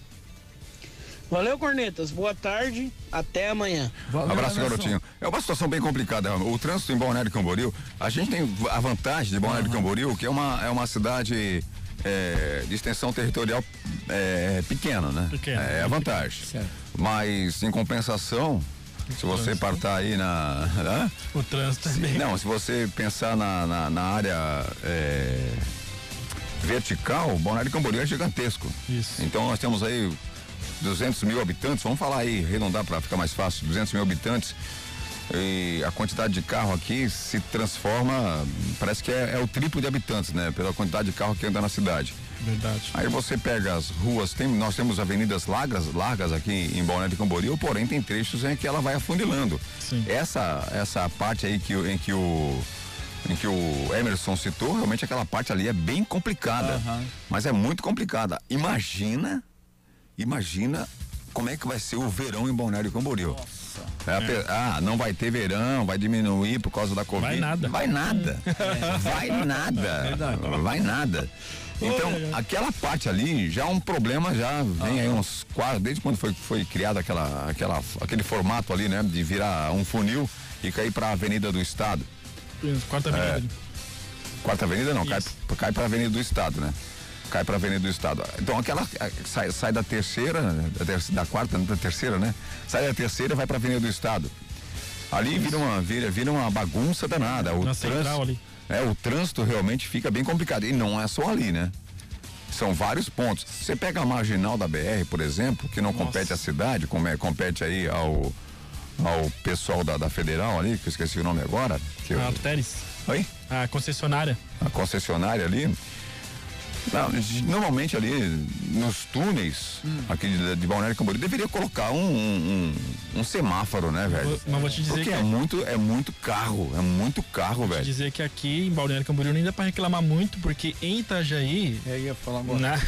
Valeu, Cornetas. Boa tarde. Até amanhã. Valeu, Abraço, Anderson. garotinho. É uma situação bem complicada. O trânsito em Balneário Camboriú, a gente tem a vantagem de Balneário Camboriú, que é uma, é uma cidade é, de extensão territorial é, pequena, né? Pequena. É a vantagem. Certo. Mas, em compensação, se você partar aí na. Hã? O trânsito é bem. Não, se você pensar na, na, na área é, vertical, Balneário Camboriú é gigantesco. Isso. Então nós temos aí 200 mil habitantes, vamos falar aí, arredondar para ficar mais fácil, 200 mil habitantes. E a quantidade de carro aqui se transforma, parece que é, é o triplo de habitantes, né? Pela quantidade de carro que anda na cidade. Verdade. Aí você pega as ruas, tem, nós temos avenidas largas, largas aqui em Balneário de Camboriú, porém tem trechos em que ela vai afunilando. Sim. Essa essa parte aí que, em que o em que o Emerson citou, realmente aquela parte ali é bem complicada. Aham. Mas é muito complicada. Imagina, imagina como é que vai ser o verão em Balneário Camboriú. É, a pe- Ah, não vai ter verão, vai diminuir por causa da Covid. Vai nada. Vai nada. Vai nada. Verdade. Vai nada. Então, aquela parte ali já é um problema, já vem aí uns quatro, desde quando foi, foi criado aquela, aquela, aquele formato ali, né? De virar um funil e cair para a Avenida do Estado. Quarta avenida. É. ali. Quarta Avenida não, cai, cai para a Avenida do Estado, né? Cai para a Avenida do Estado. Então aquela eh, sai, sai da terceira, né? da, ter- da quarta, da terceira, né? Sai da terceira e vai para a Avenida do Estado. Ali vira uma, vira, vira uma bagunça danada. O Na central ali. É, o trânsito realmente fica bem complicado. E não é só ali, né? São vários pontos. Você pega a marginal da BR, por exemplo, que não compete à cidade, como é, compete aí ao, ao pessoal da, da Federal ali, que eu esqueci o nome agora. Que eu- A Teres. Oi? A concessionária. a concessionária ali. Não, normalmente ali nos túneis aqui de, de Balneário Camboriú deveria colocar um, um, um- um semáforo, né, velho? Vou- mas vou te dizer Porque que- é muito, é muito carro, é muito carro, velho. Dizer que aqui em Balneário Camboriú nem dá pra reclamar muito, porque em Itajaí, Eu ia falar agora. na,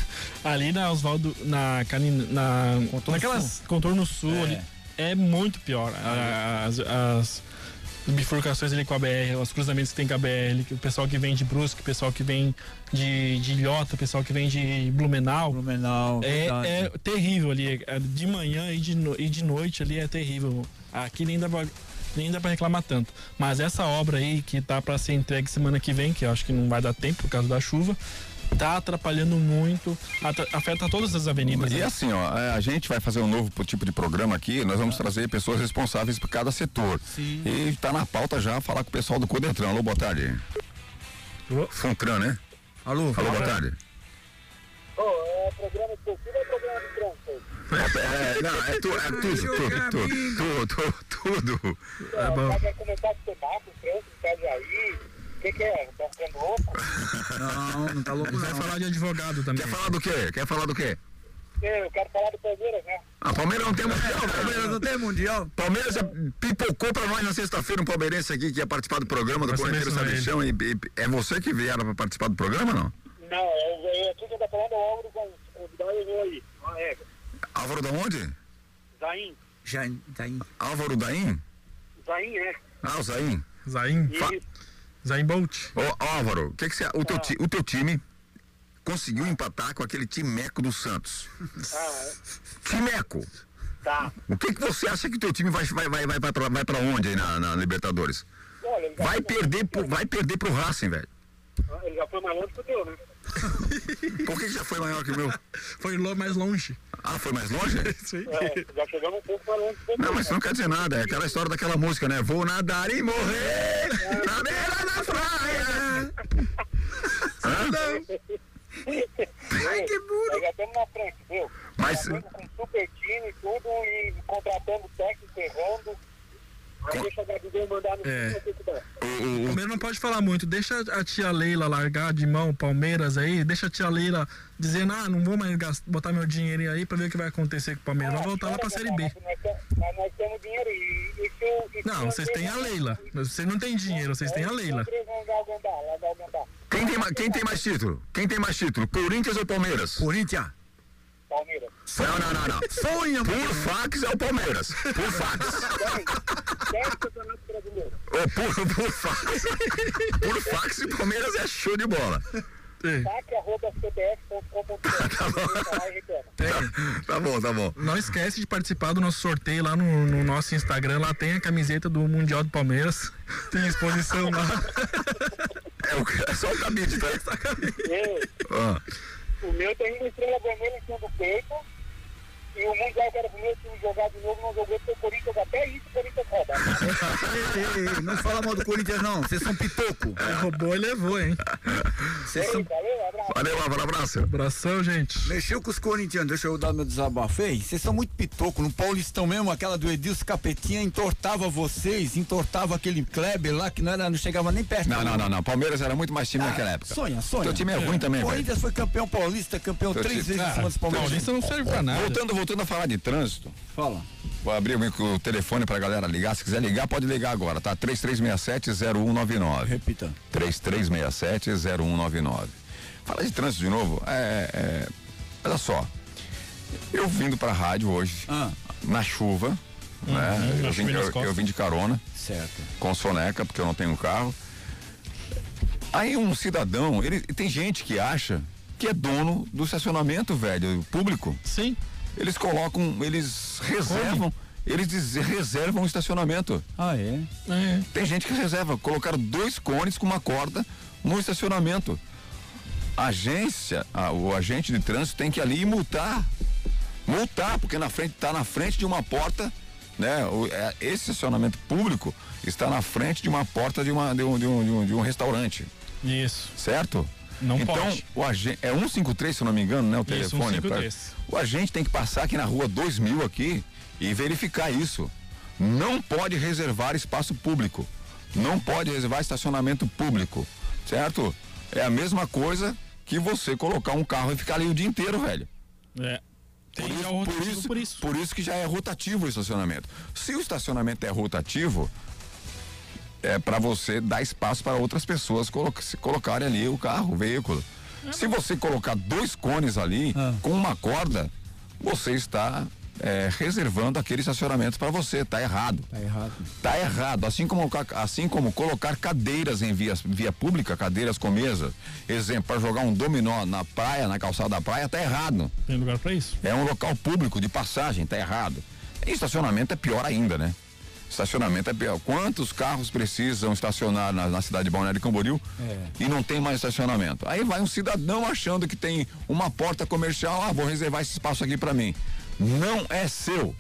ali na Oswaldo, na, Cani- na Contorno naquelas contorno sul É. ali, é muito pior. A- As, as bifurcações ali com a BR, os cruzamentos que tem com a BR, o pessoal que vem de Brusque, o pessoal que vem de, de Ilhota, o pessoal que vem de Blumenau. Blumenau. É, é terrível ali. é, De manhã e de, no- e de noite ali é terrível. Aqui nem dá, pra, nem dá pra reclamar tanto. Mas essa obra aí que tá pra ser entregue semana que vem, que eu acho que não vai dar tempo por causa da chuva, tá atrapalhando muito. afeta todas as avenidas. E né? assim, ó, é, a gente vai fazer um novo tipo de programa aqui, nós vamos trazer pessoas responsáveis por cada setor. Sim. E tá na pauta já falar com o pessoal do Codetran. Alô, boa tarde. Alô? Funtran, né? Alô? Alô, boa tarde. é programa esportivo ou programa de trânsito? É, não, é, tu, é tudo, tudo, tudo, tudo, tudo, tudo. É bom. Vai começar a semáforo, trânsito, Itajaí. O que, que é? Tá ficando louco? Não, não tá louco Vai não. falar de advogado também. Quer falar do quê? Quer falar do quê? Eu quero falar do Palmeiras, né? Ah, Palmeiras não tem mundial, Palmeiras Palmeiras não tem mundial? Palmeiras já pipocou pra nós na sexta-feira um palmeirense aqui que ia participar do programa do Vai é Sabichão. E, e- é você que vieram pra participar do programa, não? Não, é, é aqui que tá falando é o Álvaro eu vou aí. Ah, é. Álvaro da onde? Zain. Tá aí. Álvaro Daim? Zain, é. Ah, o Zaim. Zain, E Zain Bolt. Ô, Álvaro, o que que você, o, teu ti- o teu time conseguiu empatar com aquele timeco do Santos. ah, Timeco. tá. O que que você acha que o teu time vai, vai, vai, vai, pra, vai pra onde aí na, na Libertadores? Olha, Vai perder, pro, vai perder pro Racing, velho. mais- Ele já foi mais longe que o teu, né? Por que, que já foi maior que o meu? Foi mais longe. Ah, foi mais longe? Sim. É, já chegamos um pouco mais longe. Não, mas isso não quer dizer nada. É aquela história daquela música, né? Vou nadar e morrer na beira da praia. Hã? Ai, que burro. Já estamos na frente, viu? Mas- com super time e tudo e contratando técnico, errando. Aí deixa a Gabigol mandar no É. não pode falar muito. Deixa a tia Leila largar de mão o Palmeiras aí. Deixa a tia Leila dizendo, ah, não vou mais gast- botar meu dinheiro aí pra ver o que vai acontecer com o Palmeiras. Vai voltar lá pra Série B. Nós, nós, temos dinheiro e, e se o- e se Não, vocês têm a Leila. Vocês não têm dinheiro, vocês têm a Leila. Quem, tem, quem tem mais título? Quem tem mais título? Corinthians ou Palmeiras? Corinthians. Palmeiras. Não, não, não, não. Sonha, Por fax é o Palmeiras. Por fax. 10 campeonatos brasileiros. Ô, por, por fax. Por fax o Palmeiras é show de bola. Lá e reclama. Tá, tá bom, tá bom. Não esquece de participar do nosso sorteio lá no, no nosso Instagram. Lá tem a camiseta do Mundial do Palmeiras. Tem exposição lá. É, o, é só o cabide, tá? Eu, Ah, o meu tem uma estrela vermelha em cima do peito. E o Mundial que era pro meu time jogar de novo, não jogou porque o Corinthians até isso, o Corinthians rouba. não fala mal do Corinthians, não. Vocês são pitoco. É, roubou e levou, hein? Vocês são... Valeu, abraço. Valeu, abraço. Abração, gente. Mexeu com os corintianos, deixa eu dar meu desabafo. Ei, vocês são muito pitoco. No Paulistão mesmo, aquela do Edilson Capetinha entortava vocês, entortava aquele Kleber lá que não, era, não chegava nem perto. Não, não, não, não. Palmeiras era muito mais time ah, naquela época. Sonha, sonha. Teu time é, é. ruim também, velho. O Corinthians foi campeão paulista, campeão três vezes em cima dos Palmeiras. Paulista não serve pra nada. Voltando voltando a falar de trânsito, Fala. vou abrir o, o telefone pra galera ligar. Se quiser ligar, pode ligar agora, tá? 3367-0199. Repita. 3367-0199. Fala de trânsito de novo. É, é, olha só. Eu vindo pra rádio hoje, Ah. na chuva, né? na Eu vim, eu- eu vim de carona. Certo. com soneca, porque eu não tenho carro. Aí um cidadão, ele tem gente que acha que é dono do estacionamento, velho, público. Sim. Eles colocam, eles reservam, eles diz- reservam o estacionamento. Ah, é? É. Tem gente que reserva, colocaram dois cones com uma corda no estacionamento. A agência, a- o agente de trânsito tem que ir ali e multar. Multar, porque na frente, tá na frente de uma porta, né? O, é, esse estacionamento público está na frente de uma porta de, uma, de, um, de, um, de, um, de um restaurante, Isso. certo? Não então, pode. o agente, é 153, se eu não me engano, né? O Isso, telefone. 153. o agente tem que passar aqui na rua 2000 aqui e verificar isso. Não pode reservar espaço público. Não pode reservar estacionamento público, certo? É a mesma coisa que você colocar um carro e ficar ali o dia inteiro, velho. É. Por isso, por, rotativo isso, por isso. por isso que já é rotativo o estacionamento. Se o estacionamento é rotativo, é para você dar espaço para outras pessoas colo se colocarem ali o carro, o veículo. Se você colocar dois cones ali Ah. com uma corda, você está é, reservando aquele estacionamento para você. Tá errado. Tá errado. Tá errado. Assim como, assim como colocar cadeiras em via, via pública, cadeiras com mesa. Exemplo, para jogar um dominó na praia, na calçada da praia, tá errado. Tem lugar pra isso. É um local público de passagem, tá errado. E estacionamento é pior ainda, né? Estacionamento é pior. Quantos carros precisam estacionar na, na cidade de Balneário Camboriú É. e não tem mais estacionamento? Aí vai um cidadão achando que tem uma porta comercial, ah, vou reservar esse espaço aqui para mim. Não é seu.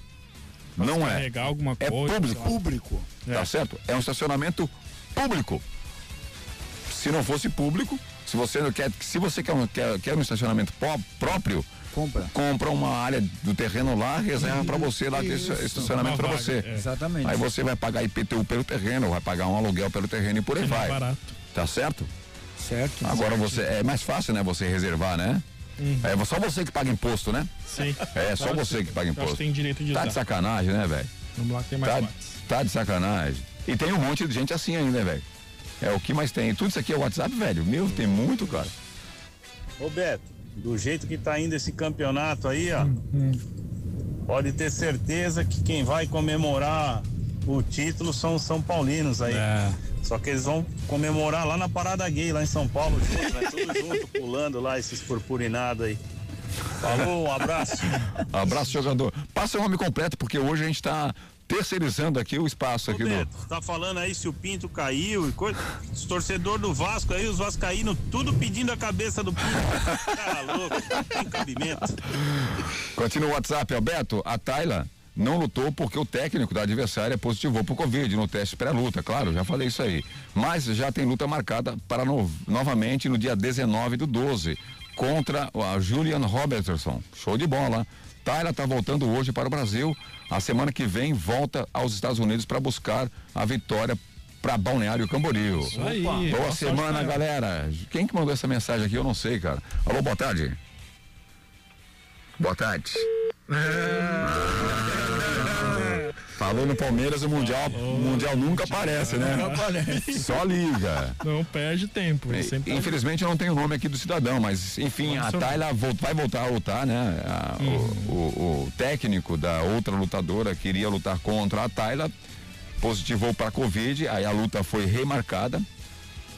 Não é. Alguma É coisa. público. Público. Tá certo? É um estacionamento público. Se não fosse público, se você não quer, se você quer um, quer, quer um estacionamento pró- próprio, Compra. compra uma área do terreno lá, reserva para você lá ter estacionamento para você. é. Exatamente. Aí você vai pagar IPTU pelo terreno, vai pagar um aluguel pelo terreno e por aí É vai. barato. Tá certo? Certo. Agora você é mais fácil, né? Você reservar, né? Uhum. É só você que paga imposto, né? Sim. É só você que paga imposto. tem direito de Tá usar. de sacanagem, né, velho? Vamos lá que tem mais Tá, tá de sacanagem. E tem um monte de gente assim ainda, velho. É o que mais tem. Tudo isso aqui é WhatsApp, velho. Meu, tem muito, cara. Ô Beto, do jeito que tá indo esse campeonato aí, ó, pode ter certeza que quem vai comemorar o título são os São Paulinos aí. É. Só que eles vão comemorar lá na Parada Gay, lá em São Paulo, junto, né? Tudo junto, pulando lá, esses purpurinados aí. Falou, um abraço. Abraço, jogador. Passa o nome completo, porque hoje a gente tá terceirizando aqui o espaço Ô aqui do. Beto, tá falando aí se o Pinto caiu e coisa. Os torcedores do Vasco aí, os vascaínos, tudo pedindo a cabeça do Pinto. Cara louco, não tem cabimento. Continua o WhatsApp, Alberto. A Tayla não lutou porque o técnico da adversária positivou pro Covid no teste pré-luta, claro, já falei isso aí. Mas já tem luta marcada para no- novamente no dia 19 do 12 contra a Julian Robertson. Show de bola. Tayla tá voltando hoje para o Brasil. A semana que vem volta aos Estados Unidos para buscar a vitória para Balneário Camboriú. Isso aí. Boa semana, galera. Quem que mandou essa mensagem aqui? Eu não sei, cara. Alô, boa tarde. Boa tarde. Falou no Palmeiras, o Mundial, o mundial nunca aparece, né? Só liga. Não perde tempo. tá- Infelizmente eu não tenho o nome aqui do cidadão, mas enfim, a Tayla vai voltar a lutar, né? A- o- o, o técnico da outra lutadora queria lutar contra a Tayla, positivou para Covid, aí a luta foi remarcada,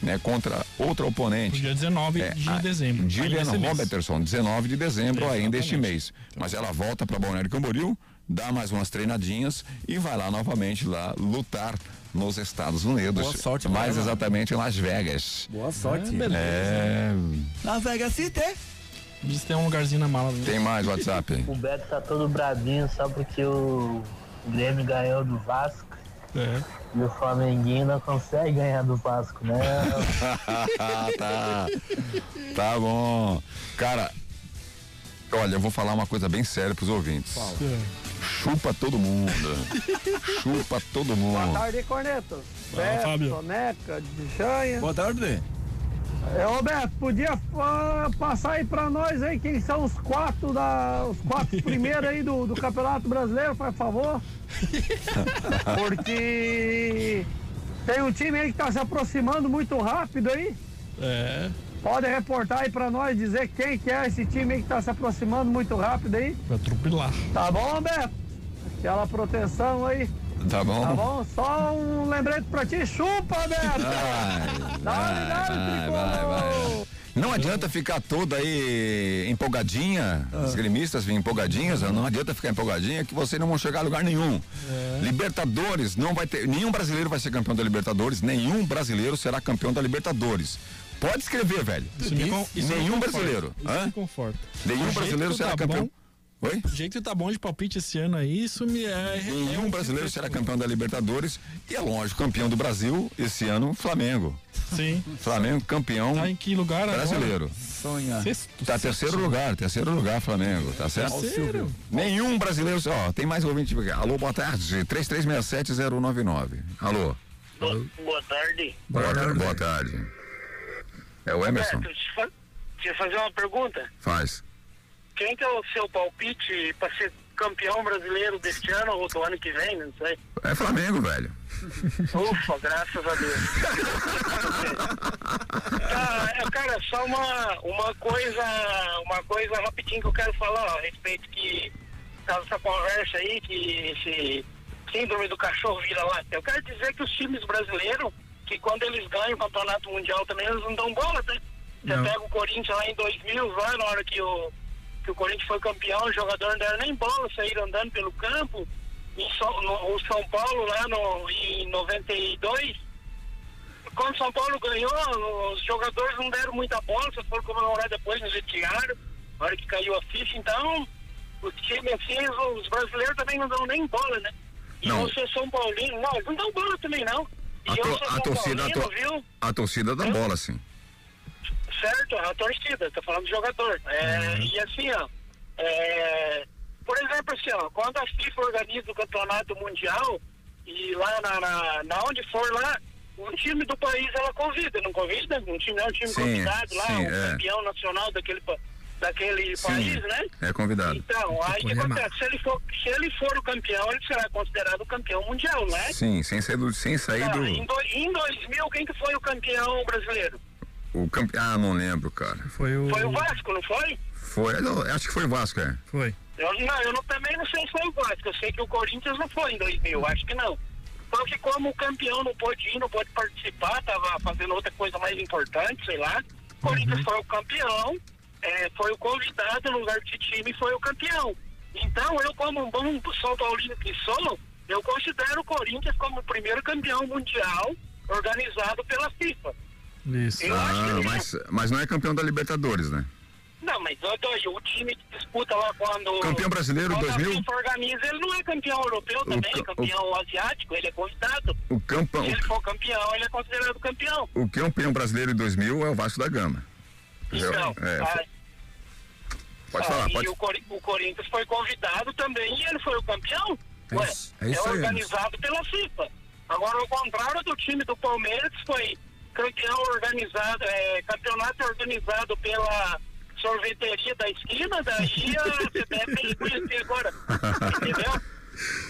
né? Contra outra oponente. Dia 19 É, de a dezembro. Gillian. Robertson, 19 de dezembro ainda este Exatamente. mês. Mas ela volta para Balneário Camboriú, dá mais umas treinadinhas e vai lá novamente lá lutar nos Estados Unidos. Boa sorte mais ela. exatamente em Las Vegas. Boa sorte. É, beleza. É, Las Vegas City. Diz que tem um lugarzinho na mala. Tem mais WhatsApp. O Beto tá todo brabinho só porque o Grêmio ganhou do Vasco. É. E o Flamenguinho não consegue ganhar do Vasco, né? tá. Tá bom. Cara, olha, eu vou falar uma coisa bem séria pros ouvintes. Chupa todo mundo. Chupa todo Boa mundo. tarde, Corneto. Beto, Fábio. Soneca, de Chanha. Boa tarde. É, ô Beto, podia ah, passar aí pra nós aí quem são os quatro da, os quatro primeiros aí do, do Campeonato Brasileiro, por favor. Porque tem um time aí que tá se aproximando muito rápido aí. É. Pode reportar aí pra nós, dizer quem que é esse time aí que tá se aproximando muito rápido aí. Vai atropelar. Tá bom, Beto? Aquela proteção aí. Tá bom. Tá bom? Só um lembrete pra ti. Chupa, Beto! Dá uma ligada, Vai, vai, vai. Não adianta ficar toda aí empolgadinha, Ah. as gremistas vêm empolgadinhas, não adianta ficar empolgadinha que vocês não vão chegar a lugar nenhum. É. Libertadores, não vai ter, nenhum brasileiro vai ser campeão da Libertadores, nenhum brasileiro será campeão da Libertadores. Pode escrever, velho. Isso isso me nenhum brasileiro. Isso Hã? me conforta. Nenhum jeito brasileiro será tá campeão. bom- Oi? Do jeito que tá bom de palpite esse ano aí, isso me é. Nenhum brasileiro será campeão da Libertadores e é lógico, campeão do Brasil esse ano, Flamengo. Sim. Flamengo campeão Tá em que lugar agora? brasileiro. Sonha. Sexto. Tá terceiro lugar, terceiro lugar Flamengo, tá certo? Terceiro. Nenhum brasileiro, ó, tem mais ouvinte. Alô, boa tarde, 3367-099. Alô. Boa tarde. Boa, tarde. Boa tarde. É o Emerson? Beto, deixa fazer uma pergunta. Faz. Quem que é o seu palpite para ser campeão brasileiro deste ano ou do ano que vem? Não sei. É Flamengo, velho. Ufa, graças a Deus. Cara, é, cara, só uma, uma coisa, uma coisa rapidinho que eu quero falar a respeito que caso essa conversa aí, que esse síndrome do cachorro vira lá. Eu quero dizer que os times brasileiros, que quando eles ganham o campeonato mundial também, eles não dão bola, tá? Você pega o Corinthians lá em 2000, lá na hora que o, que o Corinthians foi campeão, os jogadores não deram nem bola, saíram andando pelo campo. São, no, o São Paulo lá no, em 92, quando o São Paulo ganhou, os jogadores não deram muita bola, só foram comemorar depois no vestiário, na hora que caiu a ficha. Então, o time assim, os, os brasileiros também não dão nem bola, né? E Não. sou São Paulino, não, eles não dão bola também não. A, to- a torcida, a, to- viu? a torcida dá bola, sim. Certo, a torcida, tô falando de jogador. É, E assim, ó, é, por exemplo, assim, ó, quando a FIFA organiza o campeonato mundial, e lá na, na, na onde for lá, um time do país ela convida, não convida? Um time é um time Sim, convidado lá, sim, um é. campeão nacional daquele, pa- daquele Sim, país, né? é convidado. Então, aí o que acontece? Se ele, for, se ele for o campeão, ele será considerado o campeão mundial, né? Sim, sem sair do. Sem sair Ah, do em, do, em 2000, quem que foi o campeão brasileiro? o campe... Ah, não lembro, cara. Foi o. Foi o Vasco, não foi? Foi, eu acho que foi Vasco, é. Foi. Eu, não, eu não- também não sei se foi o Vasco. Eu sei que o Corinthians não foi em 2000, acho que não. Só que como o campeão não pôde ir, não pôde participar, tava fazendo outra coisa mais importante, sei lá. O Corinthians foi o campeão, é, foi o convidado no lugar de time e foi o campeão. Então, eu como um bom São Paulino que sou, eu considero o Corinthians como o primeiro campeão mundial organizado pela FIFA. Isso. Eu Ah, mas, mas não é campeão da Libertadores, né? Não, mas Doide, o time que disputa lá quando. Campeão brasileiro quando 2000? a FIFA organiza, ele não é campeão europeu também, ca- campeão asiático, ele é convidado. O, campa... Se ele for campeão, ele é considerado campeão. o campeão brasileiro em 2000 é o Vasco da Gama. Então, É, foi- Pode ah, falar, e pode. o, Cori- o Corinthians foi convidado também e ele foi o campeão. É Ué, isso- é isso aí, organizado pela FIFA. Agora, ao contrário do time do Palmeiras, foi campeão organizado, é, campeonato organizado pela sorveteria da esquina, daí a CBF tem que conhecer agora. Entendeu?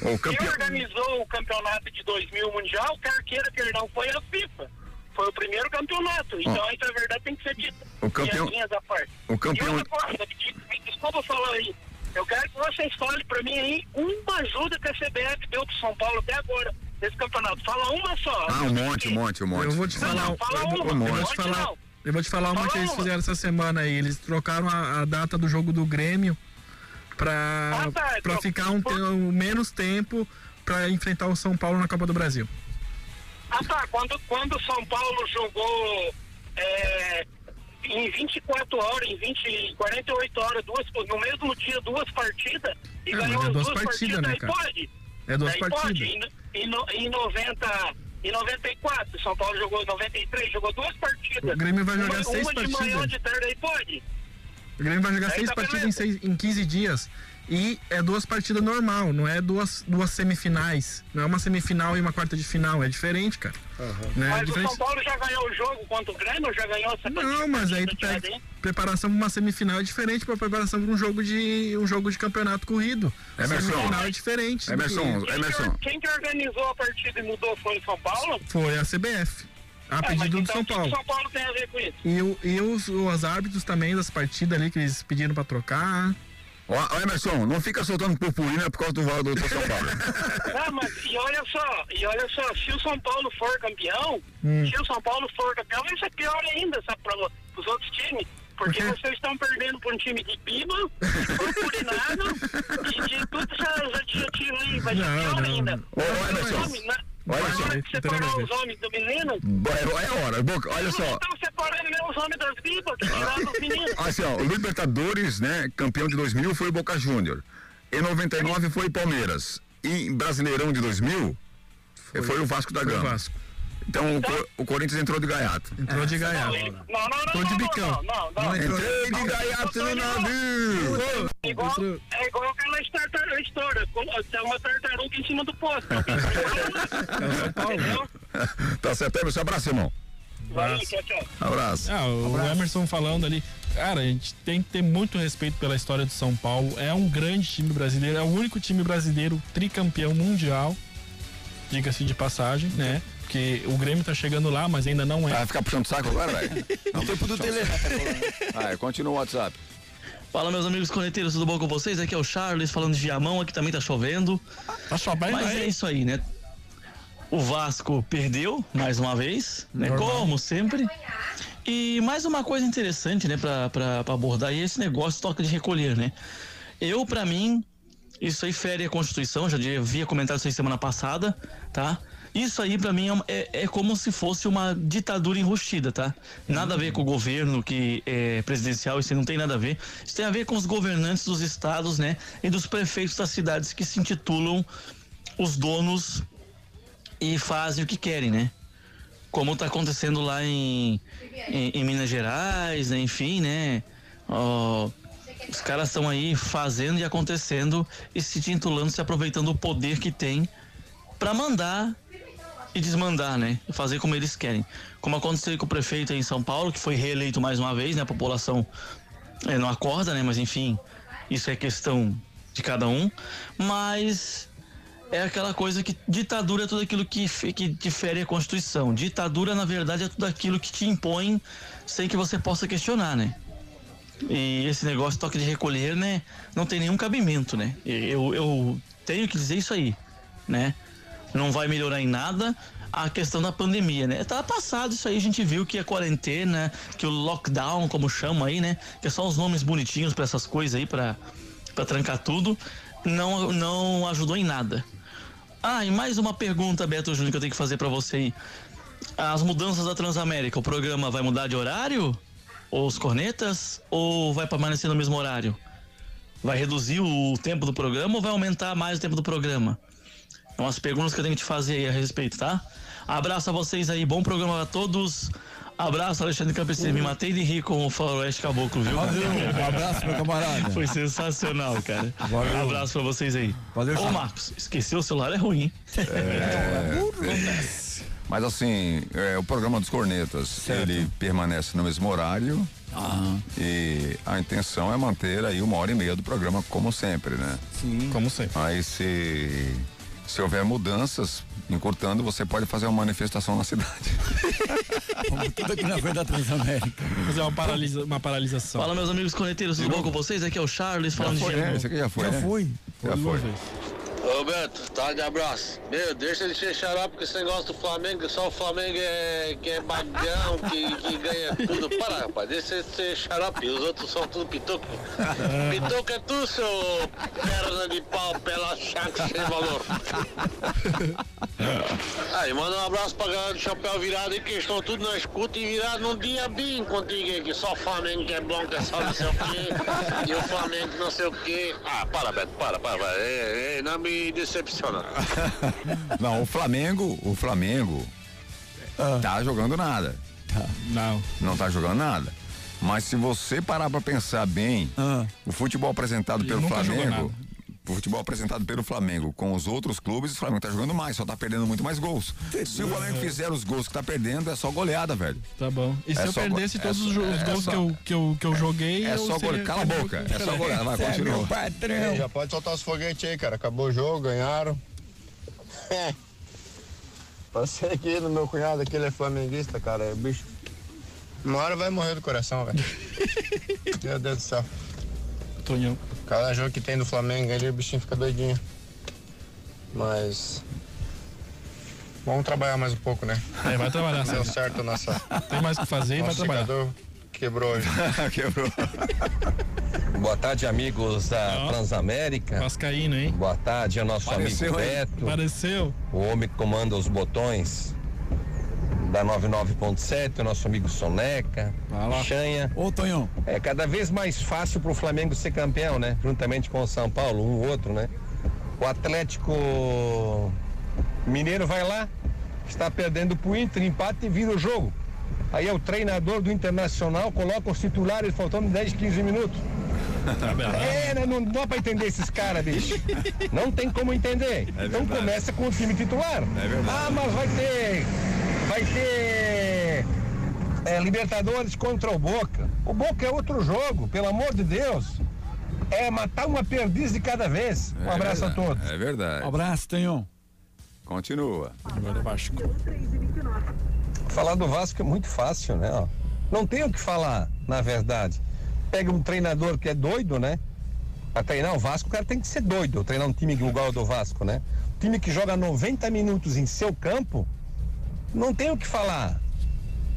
O Quem campeão. organizou o campeonato de 2000 Mundial, quer queira, quer não, foi a FIFA. Foi o primeiro campeonato. Então, isso é verdade, tem que ser dito. O campeão- o campeão- E coisa, me, des- me desculpa falar aí. Eu quero que vocês falem pra mim aí uma ajuda que a CBF deu pro São Paulo até agora, nesse campeonato. Fala uma só. Ah, um monte, um monte, um monte. Eu vou te falar, Não, fala eu vou- uma, eu vou um te monte falar, não. eu vou te falar uma Fala que eles uma. fizeram essa semana aí. Eles trocaram a, a data do jogo do Grêmio pra, Ah, tá, pra então, ficar um, um menos tempo pra enfrentar o São Paulo na Copa do Brasil. Ah tá, quando, quando São Paulo jogou é, em 24 horas, em 20, 48 horas, duas, no mesmo dia, duas partidas, e É, ganhou as duas duas partidas, né, aí cara? pode. É duas partidas. Pode. Em, no- em 90, em 94, São Paulo jogou em 93, jogou duas partidas. O Grêmio vai jogar uma, seis uma de manhã, partidas. uma de tarde, aí pode. O Grêmio vai jogar Aí seis tá partidas em, seis, em 15 dias. E é duas partidas normal, não é duas, duas semifinais. Não é uma semifinal e uma quarta de final. É diferente, cara. Né? É Mas o diferente. São Paulo já ganhou o jogo contra o Grêmio, já ganhou essa Não, mas aí tu pega preparação para uma semifinal é diferente para preparação para um jogo de um jogo de campeonato corrido. Emerson. Semifinal é diferente. do Emerson, que- Emerson. Quem que organizou a partida e mudou foi o São Paulo? Foi a CBF. A mas pedido do então São o que Paulo. o São Paulo tem a ver com isso? E, o- e os, os árbitros também das partidas ali que eles pediram para trocar. Ó, Emerson, não fica soltando purpurina por causa do voto do São Paulo. Não, mas e olha só, e olha só, se o São Paulo for campeão, Hum. se o São Paulo for campeão, vai ser pior ainda, sabe, para os outros times. Porque vocês estão perdendo para um time de piba, de purpurinado e de tudo esses adjetivos aí, vai ser Não, pior não. ainda. Ô, ô, Emerson. Olha só, hora a separar os homens do menino, É, é hora, Boca, olha vocês só. estão separando os homens das bibas, que tiraram os meninos. Assim, ó, o Libertadores, né, campeão de 2000 foi o Boca Júnior. Em 99 foi o Palmeiras. E em Brasileirão de 2000 foi, o Vasco da Foi o Gama. Vasco. Então o, o Corinthians entrou de gaiato. Entrou de gaiato. Não, não, não, Tô de não, bicão. não, não, não, não. Entrei de gaiato no navio. É igual, é igual aquela tartaruga história. Tem uma tartaruga em cima do posto. Entendeu? Tá certo, Emerson. Abraço, irmão. Valeu, tchau, tchau. Abraço. Ah, o Emerson falando ali. Cara, a gente tem que ter muito respeito pela história do São Paulo. É um grande time brasileiro, é o único time brasileiro tricampeão mundial. Diga-se de passagem, né? Porque o Grêmio tá chegando lá, mas ainda não é. Vai ficar puxando saco agora, velho? No tempo do tele. Vai, continua o WhatsApp. Fala, meus amigos corneteiros, tudo bom com vocês? Aqui é o Charles falando de Viamão, aqui também tá chovendo. Tá chovendo Mas aí? é isso aí, né? O Vasco perdeu mais uma vez, né? Normal. Como sempre. E mais uma coisa interessante, né, pra, pra, pra abordar aí, esse negócio toca de recolher, né? Eu, pra mim, isso aí fere a Constituição, já havia comentado isso aí semana passada, tá? Isso aí, pra mim, é é, é como se fosse uma ditadura enrustida, tá? Nada a ver com o governo que é presidencial, isso não tem nada a ver. Isso tem a ver com os governantes dos estados, né? E dos prefeitos das cidades que se intitulam os donos e fazem o que querem, né? Como tá acontecendo lá em, em, em Minas Gerais, né? enfim, né? Ó, os caras estão aí fazendo e acontecendo e se intitulando, se aproveitando do poder que tem para mandar e desmandar, né? Fazer como eles querem. Como aconteceu com o prefeito em São Paulo, que foi reeleito mais uma vez, né? A população eh, não acorda, né? Mas enfim, isso é questão de cada um. Mas é aquela coisa que ditadura é tudo aquilo que, que difere a Constituição. Ditadura, na verdade, é tudo aquilo que te impõe sem que você possa questionar, né? E esse negócio toque de recolher, né? Não tem nenhum cabimento, né? Eu, eu tenho que dizer isso aí, né? Não vai melhorar em nada a questão da pandemia, né? Tá passado isso aí, a gente viu que a quarentena, que o lockdown, como chama aí, né? Que é só os nomes bonitinhos pra essas coisas aí, pra trancar tudo, não, não ajudou em nada. Ah, e mais uma pergunta, Beto Júnior, que eu tenho que fazer pra você aí. As mudanças da Transamérica, o programa vai mudar de horário? Ou os cornetas? Ou vai permanecer no mesmo horário? Vai reduzir o tempo do programa ou vai aumentar mais o tempo do programa? São as perguntas que eu tenho que te fazer aí a respeito, tá? Abraço a vocês aí, bom programa a todos. Abraço, Alexandre Campesino. Me matei de rir com o Faroeste Caboclo, viu? Valeu, um abraço, meu camarada. Foi sensacional, cara. Valeu. Abraço pra vocês aí. Valeu, Ô. Marcos, esqueceu o celular é ruim, hein? Mas assim, é, o programa dos cornetas, ele permanece no mesmo horário. E a intenção é manter aí uma hora e meia do programa, como sempre, né? Sim. Como sempre. Aí se, se houver mudanças, encurtando, você pode fazer uma manifestação na cidade. Como tudo aqui na frente da Transamérica. Fazer uma, paralisa, uma paralisação. Fala, meus amigos corneteiros, tudo bom com vocês? Aqui é o Charles falando foi, de né? Esse aqui já foi, Já né? fui. Já foi. Ô Beto, tá de abraço. Meu, deixa ele ser porque esse negócio do Flamengo, só o Flamengo é, que é bagão, que, que ganha tudo. Para, rapaz, deixa ele ser xarope, os outros são tudo pitoco. Pitoco é tu, seu perna de pau, pela chaca sem valor. Aí, manda um abraço pra galera do Chapéu Virado aí, que estão tudo na escuta e virado num dia bem contigo aí, que só o Flamengo que é bom, que é só não sei o quê, e o Flamengo não sei o quê. Ah, para, Beto, para, para, para. Ei, ei, não me decepciona. Não, o Flamengo, o Flamengo tá jogando nada. Não. Não tá jogando nada. Mas se você parar pra pensar bem, o futebol apresentado Ele pelo Flamengo. O futebol apresentado pelo Flamengo com os outros clubes, o Flamengo tá jogando mais, só tá perdendo muito mais gols. Se o Flamengo fizer os gols que tá perdendo, é só goleada, velho. Tá bom. E se É eu só go- perdesse é todos só- os, é gols só- que, eu, que, eu, que eu joguei. É eu só seria- gole- cala a boca, é só goleada, vai, continua. Já pode soltar os foguetes aí, cara. Acabou o jogo, ganharam. É. Passei aqui no meu cunhado, aqui ele é flamenguista, cara. É bicho. Uma hora vai morrer do coração, velho. Meu Deus do céu. Tonhão. Cada jogo que tem do Flamengo ali, o bichinho fica doidinho. Mas. Vamos trabalhar mais um pouco, né? É, vai trabalhar, Deu certo a nossa. Tem mais o que fazer e vai trabalhar. Quebrou hoje. Quebrou. Boa tarde, amigos da Transamérica. Vascaíno, hein? Boa tarde ao nosso Apareceu, amigo hein? Beto. Apareceu. O homem que comanda os botões da 99.7, o nosso amigo Soneca, Chanha. Ô, Tonhão. É cada vez mais fácil pro Flamengo ser campeão, né? Juntamente com o São Paulo, um ou outro, né? O Atlético Mineiro vai lá, está perdendo pro Inter, empate e vira o jogo. Aí é o treinador do Internacional, coloca os titulares faltando 10, 15 minutos. É, né? não dá pra entender esses caras, bicho. Não tem como entender. então começa com o time titular. É. Ah, mas vai ter. Vai ter. é, Libertadores contra o Boca. O Boca é outro jogo, pelo amor de Deus. É matar uma perdiz de cada vez. Um É abraço a verdade, todos. É verdade. Um abraço, Tonhão. Continua. Agora Vasco. Falar do Vasco é muito fácil, né? ó. Não tem o que falar, na verdade. Pega um treinador que é doido, né? Pra treinar o Vasco, o cara tem que ser doido. Treinar um time igual ao do Vasco, né? Um time que joga 90 minutos em seu campo, não tem o que falar.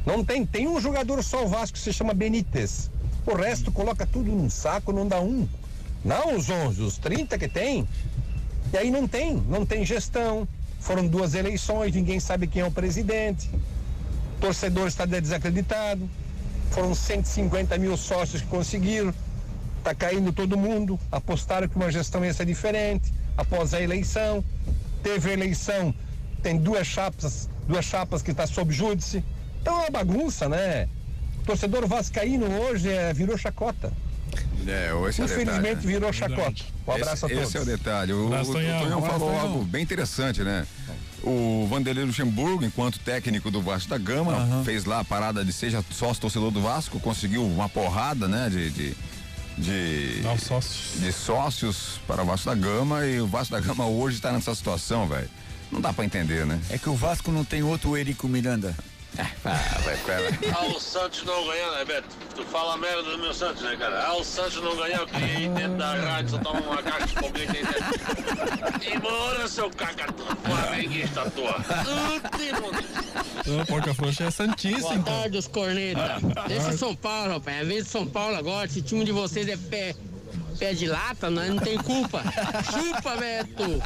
Não tem. Tem um jogador só o Vasco que se chama Benítez. O resto coloca tudo num saco, não dá um. Não os 11, os 30 que tem. E aí não tem, não tem gestão. Foram duas eleições, ninguém sabe quem é o presidente. O torcedor está desacreditado. Foram 150 mil sócios que conseguiram. Está caindo todo mundo. Apostaram que uma gestão ia ser diferente. Após a eleição. Teve a eleição, tem duas chapas, duas chapas que está sob júdice. Então é uma bagunça, né? O torcedor vascaíno hoje é, virou chacota. É, esse é o Infelizmente detalhe, né? virou chacota. Um abraço esse, a todos. Esse é o detalhe. O, o, o Tonhão. Falou Tonhão. algo bem interessante, né? O Vanderlei Luxemburgo, enquanto técnico do Vasco da Gama, fez lá a parada de seja sócio torcedor do Vasco, conseguiu uma porrada, né? De. de de, sócios. de sócios para o Vasco da Gama e o Vasco da Gama hoje está nessa situação, velho. Não dá para entender, né? É que o Vasco não tem outro Érico Miranda. Ah, vai, pera. Ah, o Santos não ganhar, né, Beto? Tu fala merda do meu Santos, né, cara? Ah, o Santos não ganhar, eu queria ir dentro da rádio, só toma uma caixa de foguete aí dentro. Embora, seu cacatu, flamenguista tua. O Porca Frouxa é Santista, Boa então. tarde, os corneta. Deixa São Paulo, rapaz. É vez de São Paulo agora. Esse time de vocês é pé, pé de lata, nós não tem culpa. Chupa, Beto.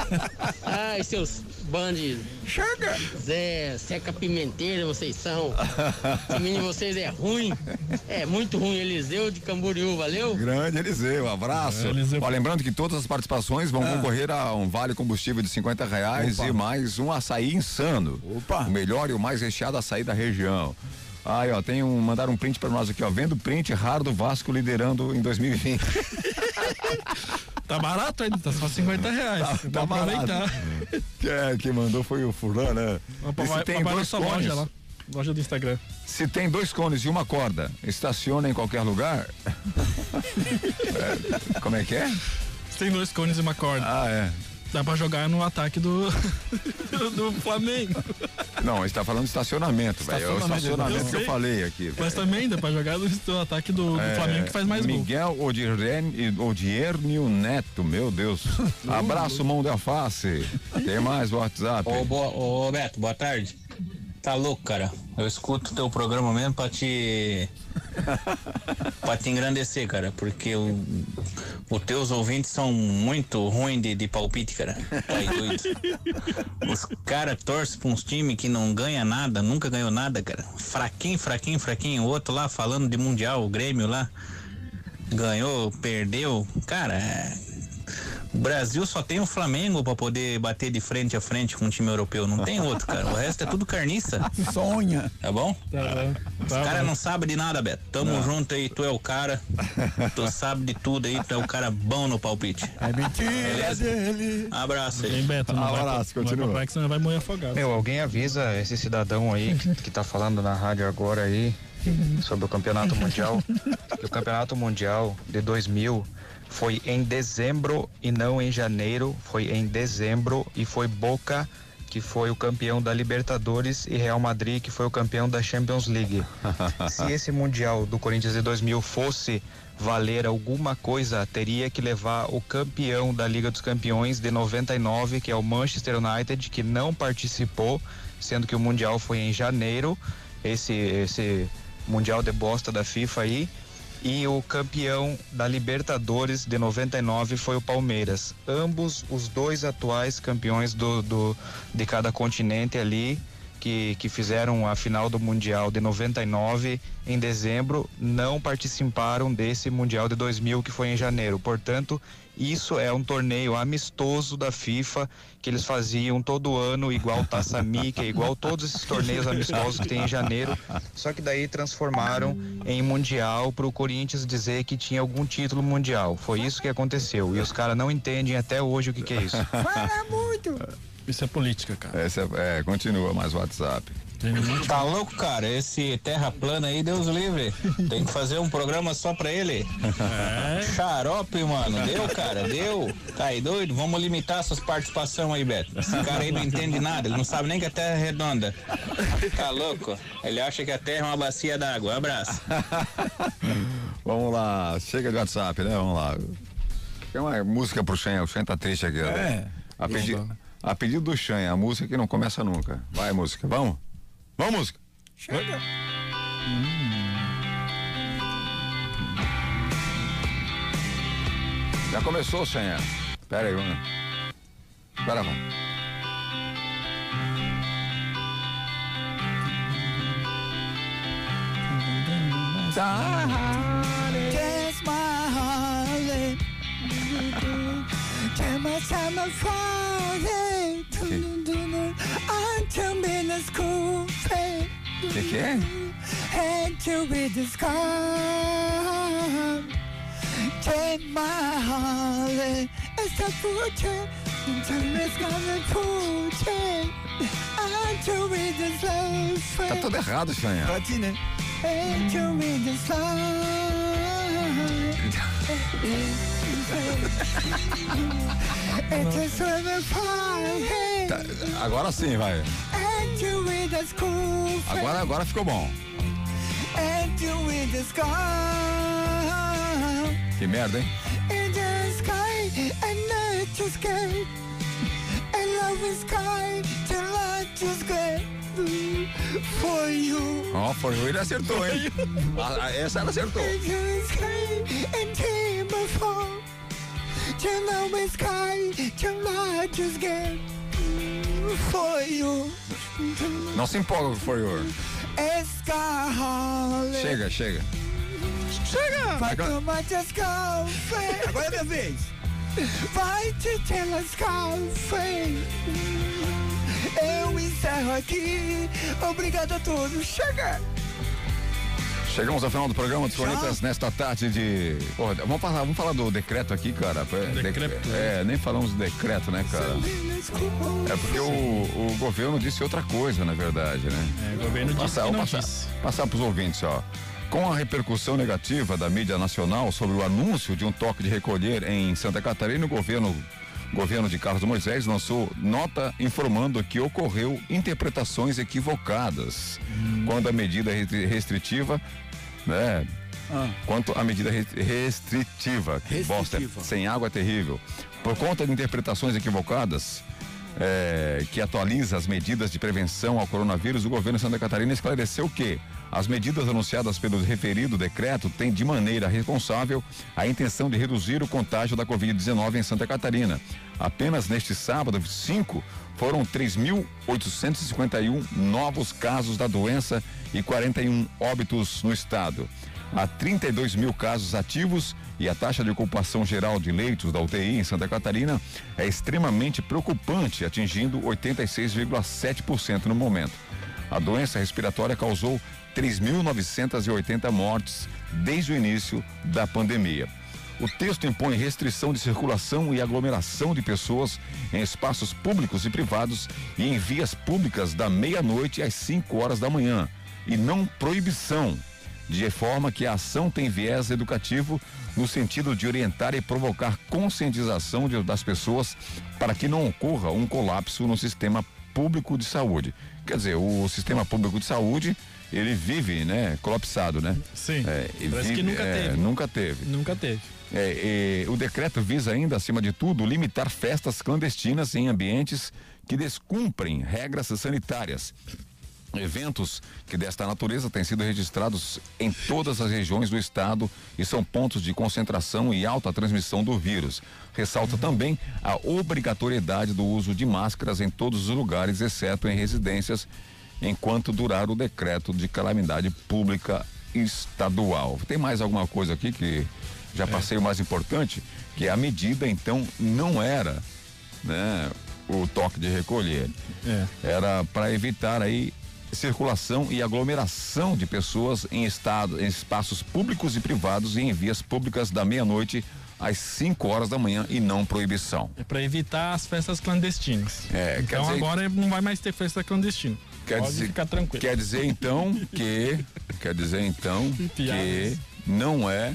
Ai, seus bandes. Chega. Zé, seca pimenteira, vocês são. O time de vocês é ruim. É muito ruim. Eliseu de Camboriú, valeu? Grande Eliseu, abraço. É, Eliseu. Ó, lembrando que todas as participações vão concorrer a um vale combustível de 50 reais Opa. e mais um açaí insano. Opa. O melhor e o mais recheado açaí da região. Aí, ó, tem um, mandaram um print pra nós aqui, ó. Vendo print raro do Vasco liderando em 2020. Tá barato ainda, tá só 50 reais. Tá- tá barato. aproveitar. É, quem mandou foi o fulano, né? E se tem na dois cones, loja lá. Loja do Instagram. se tem dois cones e uma corda, estaciona em qualquer lugar? É, como é que é? Se tem dois cones e uma corda. Ah, é. Dá pra jogar no ataque do, do Flamengo. Não, a gente tá falando de estacionamento, velho. É o estacionamento que eu falei aqui. velho. Mas também dá pra jogar no, no ataque do, do É, Flamengo que faz mais gol. Miguel Odiernio Neto, meu Deus. Abraço, mão da face. Tem mais WhatsApp. Ô, boa, ô, Beto, boa tarde. Tá louco, cara. Eu escuto teu programa mesmo pra te. pra te engrandecer, cara. Porque o, os teus ouvintes são muito ruins de, de palpite, cara. Tá. Os caras torcem pra uns times que não ganha nada, nunca ganhou nada, cara. Fraquinho, fraquinho, fraquinho. O outro lá falando de Mundial, o Grêmio lá. Ganhou, perdeu. Cara, é- o Brasil só tem o Flamengo pra poder bater de frente a frente com o time europeu. Não tem outro, cara. O resto é tudo carniça. Sonha. Tá bom? Tá bom. Os Tá caras não sabem de nada, Beto. Tamo Não. junto aí, tu é o cara. Tu sabe de tudo aí, tu é o cara bom no palpite. É mentira Beleza? dele. Abraço aí. Vem, Beto, não vai, pra- Abraço, não vai pra continua. praia que senão vai morrer afogado. Meu, alguém avisa esse cidadão aí que, que tá falando na rádio agora aí sobre o campeonato mundial. que o campeonato mundial de 2000 foi em dezembro e não em janeiro. Foi em dezembro e foi Boca que foi o campeão da Libertadores e Real Madrid que foi o campeão da Champions League. Se esse mundial do Corinthians de 2000 fosse valer alguma coisa, teria que levar o campeão da Liga dos Campeões de 99, que é o Manchester United, que não participou, sendo que o mundial foi em janeiro, esse esse mundial de bosta da FIFA aí. E o campeão da Libertadores de 99 foi o Palmeiras. Ambos os dois atuais campeões do, do de cada continente ali que, que fizeram a final do Mundial de 99 em dezembro não participaram desse Mundial de 2000 que foi em janeiro. Portanto, isso é um torneio amistoso da FIFA que eles faziam todo ano, igual Taça Mickey, igual todos esses torneios amistosos que tem em janeiro. Só que daí transformaram em Mundial para o Corinthians dizer que tinha algum título mundial. Foi isso que aconteceu. E os caras não entendem até hoje o que, que é isso. Fala muito. Isso é política, cara. Esse é, é, continua mais WhatsApp. Tá louco, cara? Esse terra plana aí, Deus livre. Tem que fazer um programa só pra ele. Xarope, mano. Deu, cara? Deu. Tá aí doido? Vamos limitar essas participações aí, Beto. Esse cara aí não entende nada. Ele não sabe nem que a terra é redonda. Tá louco? Ele acha que a terra é uma bacia d'água. Abraço. Vamos lá, chega de WhatsApp, né? Vamos lá. Tem uma música pro Xen, o Xen tá triste aqui. né? A, pedi a pedido do Xen, a música que não começa nunca. Vai, música, vamos? Vamos, música. Chega. Já começou, Xen. Pera aí, vamos. Pera, vai. Just my heart. Time time I'm Que que é? Head to be. Take my heart. It's a future. Time is gonna put it. Until we just love. Tá tudo errado, Xen. Pode, né? Until we just love. It is really fine. Tá, agora sim, vai. Agora, agora ficou bom. Que merda, hein? In the sky and not just sky. And love is sky till I just get for you. Ó, ele acertou, hein? Ah, ah, essa ela acertou. Till love is sky till I just get for you. Não se empolga com For Your. Escarole. Chega, chega. Chega! Vai Agora- tomar descalfe. Agora é minha vez. Vai te telescalfe. Eu encerro aqui. Obrigado a todos. Chega! Chegamos ao final do programa dos Cornetas nesta tarde de. Porra, vamos, falar, vamos falar do decreto aqui, cara. É, Decreto. É, nem falamos do decreto, né, cara? É porque o, o governo disse outra coisa, na verdade, né? É, o governo disse passar, que não passar, disse. passar para os ouvintes, ó. Com a repercussão negativa da mídia nacional sobre o anúncio de um toque de recolher em Santa Catarina, o governo governo de Carlos Moisés lançou nota informando que ocorreu interpretações equivocadas quando a medida restri- restritiva, né? Quanto à medida res- restritiva, que bosta, sem água é terrível. Por conta de interpretações equivocadas, é, que atualiza as medidas de prevenção ao coronavírus, o governo de Santa Catarina esclareceu que as medidas anunciadas pelo referido decreto têm de maneira responsável a intenção de reduzir o contágio da Covid-19 em Santa Catarina. Apenas neste sábado, 5, foram 3.851 novos casos da doença e 41 óbitos no estado. Há 32 mil casos ativos e a taxa de ocupação geral de leitos da UTI em Santa Catarina é extremamente preocupante, atingindo 86,7% no momento. A doença respiratória causou 3.980 mortes desde o início da pandemia. O texto impõe restrição de circulação e aglomeração de pessoas em espaços públicos e privados e em vias públicas da meia-noite às 5 horas da manhã, e não proibição, de forma que a ação tem viés educativo no sentido de orientar e provocar conscientização de- das pessoas para que não ocorra um colapso no sistema público de saúde. Quer dizer, o sistema público de saúde ele vive, né, colapsado, né? Sim. É, Parece que nunca é, teve. Nunca teve. Nunca teve. É, e o decreto visa ainda, acima de tudo, limitar festas clandestinas em ambientes que descumprem regras sanitárias. Eventos que desta natureza têm sido registrados em todas as regiões do estado e são pontos de concentração e alta transmissão do vírus. Ressalta também a obrigatoriedade do uso de máscaras em todos os lugares, exceto em residências, enquanto durar o decreto de calamidade pública estadual. Tem mais alguma coisa aqui que já passei o mais importante, que a medida então não era, né, o toque de recolher. Era para evitar aí circulação e aglomeração de pessoas em estado, em espaços públicos e privados e em vias públicas da meia-noite às 5 horas da manhã e não proibição. É pra evitar as festas clandestinas. É, então dizer- agora não vai mais ter festa clandestina. Quer Pode dizer, ficar tranquilo. Quer dizer então que quer dizer então que não é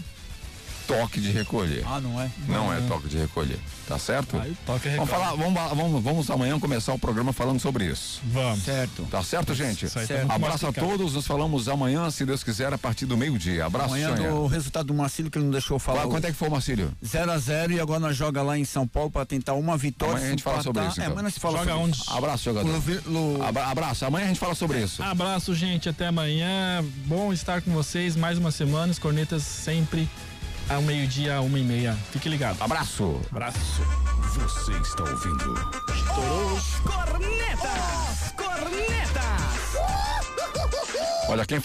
toque de recolher. Ah, não é? Não é toque de recolher, tá certo? toque vamos falar, vamos, vamos, vamos amanhã começar o programa falando sobre isso. Vamos. Certo. Tá certo, gente? Isso aí tá muito Abraço a todos, nos falamos amanhã, se Deus quiser, a partir do meio-dia. Abraço, Amanhã Sonha. do resultado do Marcílio que ele não deixou falar. Qual- quanto é que foi o Marcílio? 0 a 0 e agora nós joga lá em São Paulo para tentar uma vitória. Amanhã a gente fala sobre isso. É, então. amanhã se fala Joga sobre onde? isso. Abraço, jogador. Lu- Lu- Abra- abraço. Amanhã a gente fala sobre isso. Abraço, gente. Até amanhã. Bom estar com vocês mais uma semana. Os cornetas sempre ao meio-dia, uma e meia. Fique ligado. Abraço. Abraço. Você está ouvindo Os cornetas! Cornetas! Olha, quem